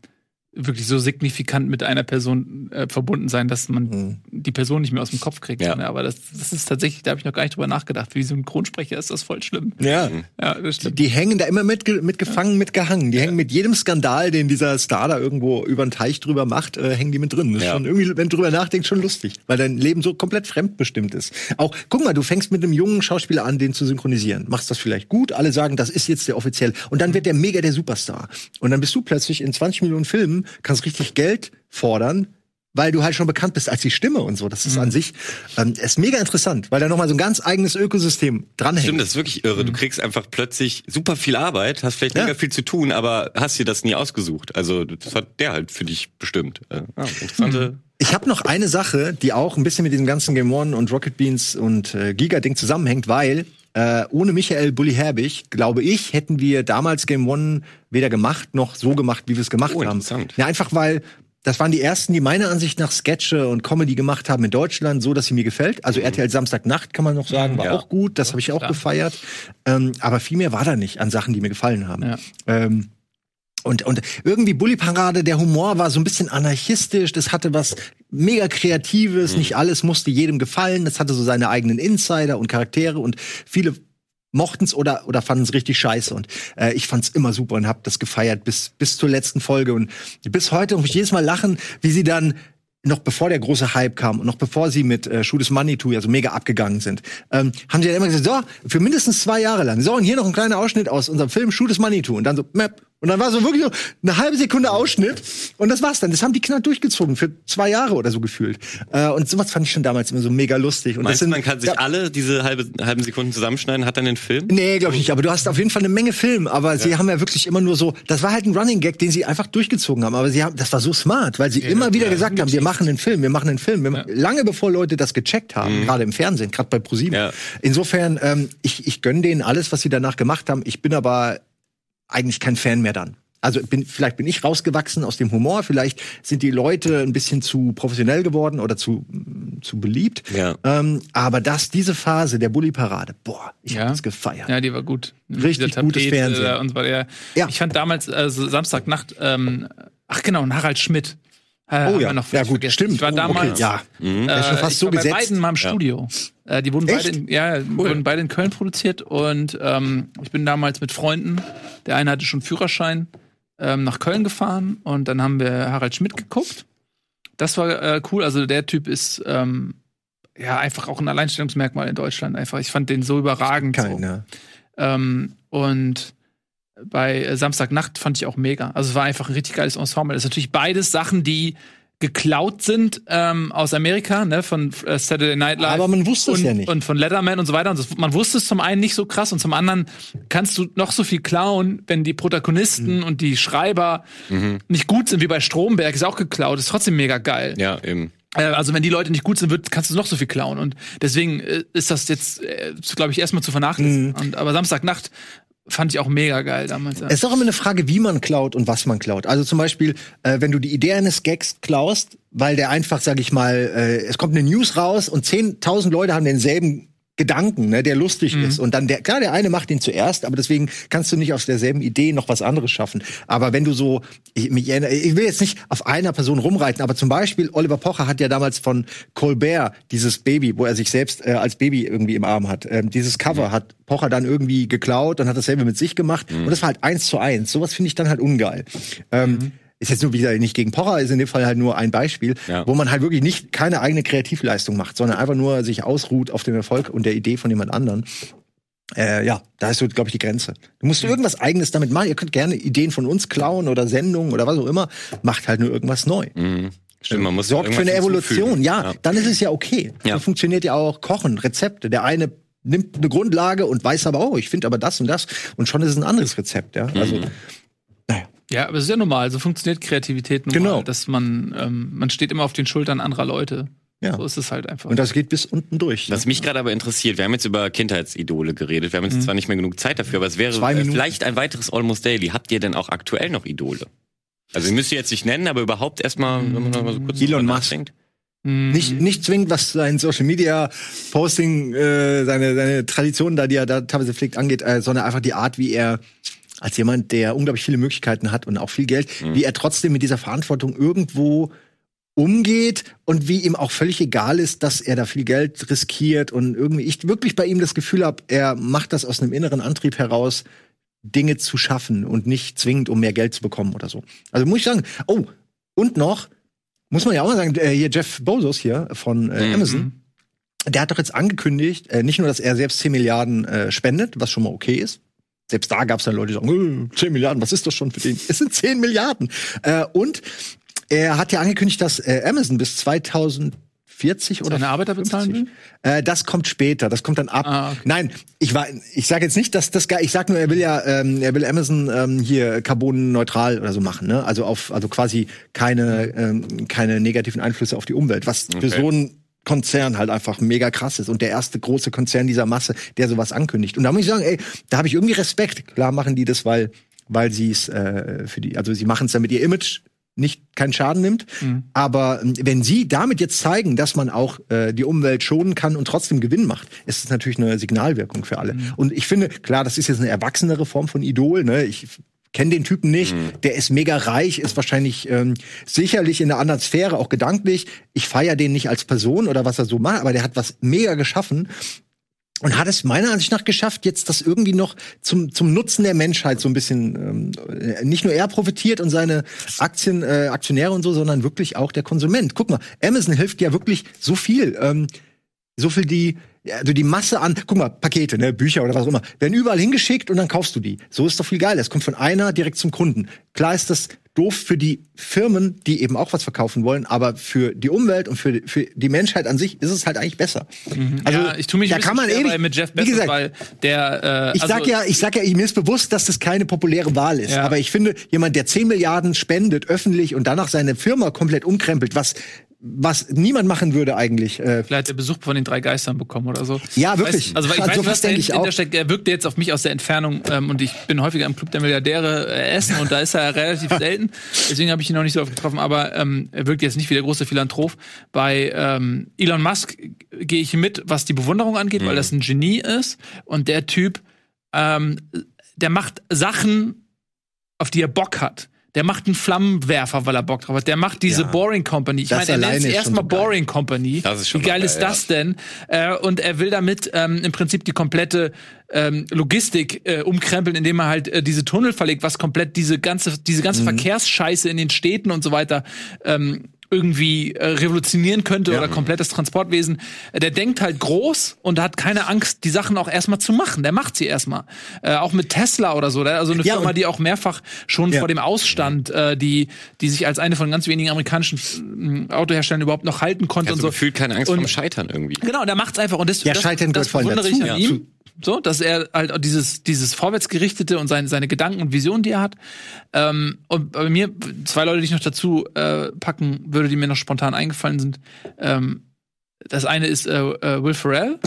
wirklich so signifikant mit einer Person äh, verbunden sein, dass man Mhm. die Person nicht mehr aus dem Kopf kriegt. Ja. Ne? Aber das, das ist tatsächlich, da habe ich noch gar nicht drüber nachgedacht. Wie Synchronsprecher ist das voll schlimm. Ja. Ja, das stimmt. Die hängen da immer mit, mit gefangen, mit gehangen. Die hängen mit jedem Skandal, den dieser Star da irgendwo über den Teich drüber macht, äh, hängen die mit drin. Das ist Ja. schon irgendwie, wenn du drüber nachdenkst, schon lustig, weil dein Leben so komplett fremdbestimmt ist. Auch, guck mal, du fängst mit einem jungen Schauspieler an, den zu synchronisieren. Machst das vielleicht gut, alle sagen, das ist jetzt der offiziell. Und dann wird der mega der Superstar. Und dann bist du plötzlich in 20 Millionen Filmen, kannst richtig Geld fordern, weil du halt schon bekannt bist als die Stimme und so. Das ist an sich, ähm, ist mega interessant, weil da nochmal so ein ganz eigenes Ökosystem dranhängt. Stimmt, das ist wirklich irre. Du kriegst einfach plötzlich super viel Arbeit, hast vielleicht Ja. mega viel zu tun, aber hast dir das nie ausgesucht. Also das hat der halt für dich bestimmt. Äh, ah, interessante. Ich habe noch eine Sache, die auch ein bisschen mit diesem ganzen Game One und Rocket Beans und äh, Giga-Ding zusammenhängt, weil äh, ohne Michael Bulli Herbig, glaube ich, hätten wir damals Game One weder gemacht noch so gemacht, wie wir es gemacht Oh, haben. Ja, einfach weil das waren die ersten, die meiner Ansicht nach Sketche und Comedy gemacht haben in Deutschland, so dass sie mir gefällt. Also RTL Samstagnacht kann man noch sagen, war Ja. auch gut, das habe ich auch Klar. gefeiert. Ähm, aber viel mehr war da nicht an Sachen, die mir gefallen haben. Ja. Ähm, und, und irgendwie Bully Parade, der Humor war so ein bisschen anarchistisch, das hatte was mega Kreatives, Mhm. nicht alles musste jedem gefallen, das hatte so seine eigenen Insider und Charaktere und viele mochten's oder oder fanden es richtig scheiße und äh, ich fand's immer super und hab das gefeiert bis bis zur letzten Folge und bis heute muss ich jedes Mal lachen, wie sie dann noch bevor der große Hype kam und noch bevor sie mit äh, Shoot is Money to ja so mega abgegangen sind, ähm, haben sie dann immer gesagt, so, für mindestens zwei Jahre lang, so, und hier noch ein kleiner Ausschnitt aus unserem Film Shoot is Money to und dann so, Map. Und dann war so wirklich so eine halbe Sekunde Ausschnitt und das war's dann. Das haben die knapp durchgezogen für zwei Jahre oder so gefühlt. Äh, und sowas fand ich schon damals immer so mega lustig. Und Meinst das du, sind, man kann sich ja, alle diese halbe, halben Sekunden zusammenschneiden, hat dann den Film? Nee, glaube ich nicht. Aber du hast auf jeden Fall eine Menge Film. Aber sie haben ja wirklich immer nur so, das war halt ein Running Gag, den sie einfach durchgezogen haben. Aber sie haben, das war so smart, weil sie immer wieder gesagt haben, wir machen einen Film, wir machen einen Film. Wir ma- Lange bevor Leute das gecheckt haben, gerade im Fernsehen, gerade bei ProSieben. Ja. Insofern, ähm, ich, ich gönne denen alles, was sie danach gemacht haben. Ich bin aber eigentlich kein Fan mehr dann. Also bin, vielleicht bin ich rausgewachsen aus dem Humor, vielleicht sind die Leute ein bisschen zu professionell geworden oder zu, mm, zu beliebt. Ja. Ähm, aber das, diese Phase der Bully-Parade, boah, ich Ja. hab das gefeiert. Ja, die war gut. Richtig dieser gutes Tapete Fernsehen. Und so. Ja. Ich fand damals, also Samstagnacht, ähm, ach genau, und Harald Schmidt. Äh, Oh ja. noch Ja, gut, vergessen. stimmt. Ich war Oh, damals. okay. Ja. Mhm. Ist schon Äh, fast so war bei gesetzt. beiden mal im Studio. Äh, die wurden beide, in, ja, wurden beide in Köln produziert und ähm, ich bin damals mit Freunden, der eine hatte schon Führerschein, ähm, nach Köln gefahren und dann haben wir Harald Schmidt geguckt. Das war äh, cool. Also der Typ ist ähm, ja einfach auch ein Alleinstellungsmerkmal in Deutschland. Einfach, ich fand den so überragend. so. Keiner. Ähm, und bei äh, Samstagnacht fand ich auch mega. Also es war einfach ein richtig geiles Ensemble. Das ist natürlich beides Sachen, die geklaut sind ähm, aus Amerika, ne, von äh, Saturday Night Live. Aber man wusste es und, ja nicht. Und von Letterman und so weiter. Und das, man wusste es zum einen nicht so krass und zum anderen kannst du noch so viel klauen, wenn die Mhm. Protagonisten und die Schreiber nicht gut sind, wie bei Stromberg, ist auch geklaut, ist trotzdem mega geil. Ja, eben. Äh, Also wenn die Leute nicht gut sind, wird, kannst du noch so viel klauen. Und deswegen äh, ist das jetzt, glaube ich, erstmal zu vernachlässigen. Und, aber Samstagnacht fand ich auch mega geil damals. Es ist auch immer eine Frage, wie man klaut und was man klaut. Also zum Beispiel, äh, wenn du die Idee eines Gags klaust, weil der einfach, sag ich mal, äh, es kommt eine News raus und 10.000 Leute haben denselben Gedanken, ne, der lustig ist. Und dann der, klar, der eine macht ihn zuerst, aber deswegen kannst du nicht aus derselben Idee noch was anderes schaffen. Aber wenn du so, ich, mich erinnere, ich will jetzt nicht auf einer Person rumreiten, aber zum Beispiel Oliver Pocher hat ja damals von Colbert dieses Baby, wo er sich selbst äh, als Baby irgendwie im Arm hat, ähm, dieses Cover hat Pocher dann irgendwie geklaut und hat dasselbe mit sich gemacht. Und das war halt eins zu eins. Sowas finde ich dann halt ungeil. Ähm, ist jetzt nur wieder nicht gegen Pocher, ist in dem Fall halt nur ein Beispiel, Ja. wo man halt wirklich nicht keine eigene Kreativleistung macht, sondern einfach nur sich ausruht auf dem Erfolg und der Idee von jemand anderen. Äh, ja, da ist so, glaube ich, die Grenze. Du musst irgendwas Eigenes damit machen. Ihr könnt gerne Ideen von uns klauen oder Sendungen oder was auch immer. Macht halt nur irgendwas neu. Mhm. Stimmt, man muss Sorgt für eine Evolution. hinzufügen. Ja, dann ist es ja okay. Ja. So funktioniert ja auch Kochen, Rezepte. Der eine nimmt eine Grundlage und weiß aber, oh, ich finde aber das und das. Und schon ist es ein anderes Rezept. Ja? Also, naja. Ja, aber es ist ja normal, so funktioniert Kreativität nun Genau. dass man, ähm, man steht immer auf den Schultern anderer Leute. Ja. So ist es halt einfach. Und das geht bis unten durch. Was mich gerade aber interessiert, wir haben jetzt über Kindheitsidole geredet, wir haben jetzt zwar nicht mehr genug Zeit dafür, aber es wäre äh, vielleicht ein weiteres Almost Daily. Habt ihr denn auch aktuell noch Idole? Also ihr müsst ihr jetzt nicht nennen, aber überhaupt erstmal, wenn man noch mal so kurz Elon Musk. Mhm. Nicht, nicht zwingend, was sein Social Media Posting, äh, seine, seine Traditionen da, die er da teilweise pflegt, angeht, äh, sondern einfach die Art, wie er als jemand, der unglaublich viele Möglichkeiten hat und auch viel Geld, wie er trotzdem mit dieser Verantwortung irgendwo umgeht und wie ihm auch völlig egal ist, dass er da viel Geld riskiert und irgendwie ich wirklich bei ihm das Gefühl habe, er macht das aus einem inneren Antrieb heraus, Dinge zu schaffen und nicht zwingend, um mehr Geld zu bekommen oder so. Also muss ich sagen, oh, und noch, muss man ja auch mal sagen, äh, hier Jeff Bezos hier von äh, Mhm. Amazon, der hat doch jetzt angekündigt, äh, nicht nur, dass er selbst 10 Milliarden äh, spendet, was schon mal okay ist. Selbst da gab es dann Leute, die sagen, äh, 10 Milliarden, was ist das schon für den? Es sind 10 Milliarden. Äh, und er hat ja angekündigt, dass äh, Amazon bis 2040 oder Seine Arbeiter bezahlen 50, äh, das kommt später, das kommt dann ab. Ah, okay. Nein, ich war, ich sage jetzt nicht, dass das gar, ich sag nur, er will ja, ähm, er will Amazon ähm, hier carbonneutral oder so machen, ne? Also auf, also quasi keine, ähm, keine negativen Einflüsse auf die Umwelt, was für Okay. so ein Konzern halt einfach mega krass ist und der erste große Konzern dieser Masse, der sowas ankündigt. Und da muss ich sagen, ey, da habe ich irgendwie Respekt. Klar machen die das, weil, weil sie es äh, für die, also sie machen es damit ihr Image nicht keinen Schaden nimmt. Aber ähm, wenn sie damit jetzt zeigen, dass man auch äh, die Umwelt schonen kann und trotzdem Gewinn macht, ist es natürlich eine Signalwirkung für alle. Und ich finde, klar, das ist jetzt eine erwachsenere Form von Idol. Ne? Ich kenne den Typen nicht. Der ist mega reich, ist wahrscheinlich ähm, sicherlich in einer anderen Sphäre, auch gedanklich. Ich feiere den nicht als Person oder was er so macht, aber der hat was mega geschaffen. Und hat es meiner Ansicht nach geschafft, jetzt das irgendwie noch zum, zum Nutzen der Menschheit so ein bisschen, ähm, äh, nicht nur er profitiert und seine Aktien, äh, Aktionäre und so, sondern wirklich auch der Konsument. Guck mal, Amazon hilft ja wirklich so viel. Ähm, so viel die, also die Masse an, guck mal, Pakete, ne, Bücher oder was auch immer, werden überall hingeschickt und dann kaufst du die. So ist doch viel geiler. Es kommt von einer direkt zum Kunden. Klar ist das doof für die Firmen, die eben auch was verkaufen wollen, aber für die Umwelt und für, für die Menschheit an sich ist es halt eigentlich besser. Also, ja, ich tue mich da kann man ewig, mit Jeff wie Bezos, gesagt, weil der äh, ich sag also- ja, ich sag ja, mir ist bewusst, dass das keine populäre Wahl ist. Ja. Aber ich finde, jemand, der 10 Milliarden spendet öffentlich und danach seine Firma komplett umkrempelt, was was niemand machen würde eigentlich. Äh, Vielleicht hat er Besuch von den drei Geistern bekommen oder so. Ja, wirklich. Weiß, also weil ich Also weiß, was was denk ich auch. steckt. Er wirkte jetzt auf mich aus der Entfernung ähm, und ich bin häufiger im Club der Milliardäre äh, essen und da ist er relativ selten. Deswegen habe ich ihn noch nicht so oft getroffen. Aber ähm, er wirkt jetzt nicht wie der große Philanthrop. Bei ähm, Elon Musk gehe ich mit, was die Bewunderung angeht, weil das ein Genie ist und der Typ, ähm, der macht Sachen, auf die er Bock hat. Der macht einen Flammenwerfer, weil er Bock drauf hat. Der macht diese Ja. Boring Company. Ich meine, er nennt es schon erstmal so geil. Boring Company. Das ist schon Wie geil ist geil, das denn? Äh, und er will damit ähm, im Prinzip die komplette ähm, Logistik äh, umkrempeln, indem er halt äh, diese Tunnel verlegt, was komplett diese ganze, diese ganze Mhm. Verkehrsscheiße in den Städten und so weiter ähm, irgendwie äh, revolutionieren könnte oder komplett das Transportwesen. Äh, Der denkt halt groß und hat keine Angst, die Sachen auch erstmal zu machen. Der macht sie erstmal. Äh, auch mit Tesla oder so. Also eine Ja, Firma, die auch mehrfach schon Ja. vor dem Ausstand, äh, die, die sich als eine von ganz wenigen amerikanischen äh, Autoherstellern überhaupt noch halten konnte Also und so. gefühlt keine Angst Und- vor dem Scheitern irgendwie. Genau, der macht's einfach und das, Ja, das, Scheitern das allem bewundere ich an Ja. ihm. So, dass er halt auch dieses, dieses Vorwärtsgerichtete und seine, seine Gedanken und Visionen, die er hat. Ähm, und bei mir, zwei Leute, die ich noch dazu äh, packen würde, die mir noch spontan eingefallen sind. Ähm, das eine ist äh, äh, Will Ferrell,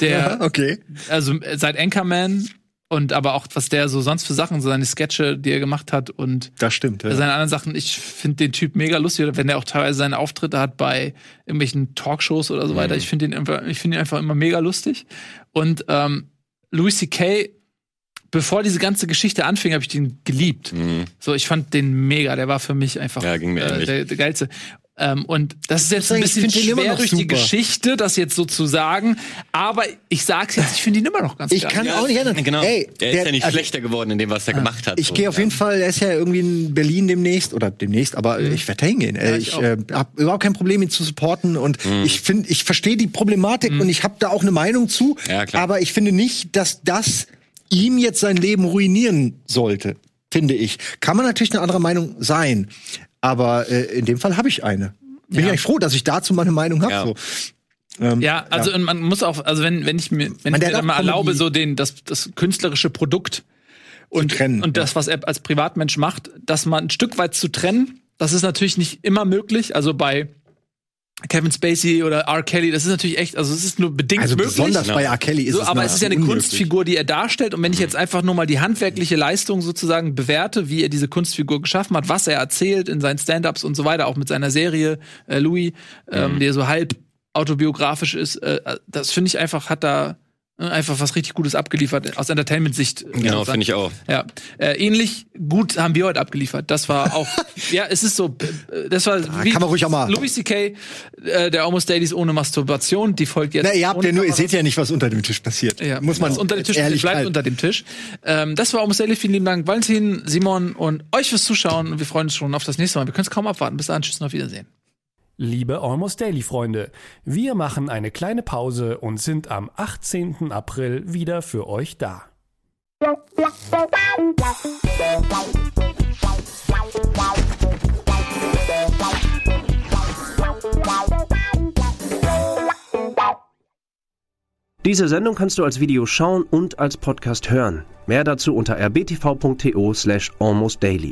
der okay. also äh, seit Anchorman und aber auch was der so sonst für Sachen, so seine Sketche, die er gemacht hat und Das stimmt. Ja. seine anderen Sachen, ich finde den Typ mega lustig, wenn der auch teilweise seine Auftritte hat bei irgendwelchen Talkshows oder so weiter. Ich finde ihn einfach, ich finde ihn einfach immer mega lustig. Und ähm, Louis C.K., bevor diese ganze Geschichte anfing, habe ich den geliebt. So, ich fand den mega. Der war für mich einfach Mhm. Ja, ging mir äh, der, der geilste. Ähm, und das ist jetzt ein bisschen schwer noch durch die super. Geschichte, das jetzt so zu sagen. Aber ich sag's jetzt, ich finde ihn immer noch ganz Ich geil. kann auch nicht ändern. Genau. Ey, der ist ja nicht also, schlechter geworden in dem, was er gemacht hat. Ich so. gehe auf jeden Fall, er ist ja irgendwie in Berlin demnächst oder demnächst, aber ich werde da hingehen. Äh, ich ich äh, habe überhaupt kein Problem, ihn zu supporten und ich finde, ich verstehe die Problematik und ich habe da auch eine Meinung zu. Ja, klar. Aber ich finde nicht, dass das ihm jetzt sein Leben ruinieren sollte, finde ich. Kann man natürlich eine andere Meinung sein, aber äh, in dem Fall habe ich eine. Bin Ja. ich eigentlich froh, dass ich dazu meine Meinung habe. Ja. So. Ähm, Ja, also Und man muss auch, also wenn, wenn ich mir, wenn Man, ich der mir dann mal erlaube, so den, das, das künstlerische Produkt Und, trennen, und das, was er als Privatmensch macht, das mal ein Stück weit zu trennen, das ist natürlich nicht immer möglich. Also bei Kevin Spacey oder R. Kelly, das ist natürlich echt, also es ist nur bedingt Also möglich. besonders bei R. Kelly ist so, es aber es ist ja eine unmöglich. Kunstfigur, die er darstellt. Und wenn ich jetzt einfach nur mal die handwerkliche Leistung sozusagen bewerte, wie er diese Kunstfigur geschaffen hat, was er erzählt in seinen Stand-ups und so weiter, auch mit seiner Serie äh, Louis, ähm, die ja so halb autobiografisch ist, äh, das finde ich einfach, hat da einfach was richtig Gutes abgeliefert aus Entertainment-Sicht. Genau, finde ich auch. Ja, äh, ähnlich gut haben wir heute abgeliefert. Das war auch, ja, es ist so, äh, das war wie kann man ruhig auch mal- Louis C.K., äh, der Almost Dailies ohne Masturbation, die folgt jetzt. Na, ihr habt ja nur, ihr seht ja nicht, was unter dem Tisch passiert. Ja, Muss man was unter dem Tisch ehrlich bleibt halten. unter dem Tisch. Ähm, das war Almost Daily. Vielen lieben Dank, Valentin, Simon und euch fürs Zuschauen. Wir freuen uns schon auf das nächste Mal. Wir können es kaum abwarten. Bis dann, tschüss und auf Wiedersehen. Liebe Almost Daily Freunde, wir machen eine kleine Pause und sind am 18. April wieder für euch da. Diese Sendung kannst du als Video schauen und als Podcast hören. Mehr dazu unter rbtv.to slash almostdaily.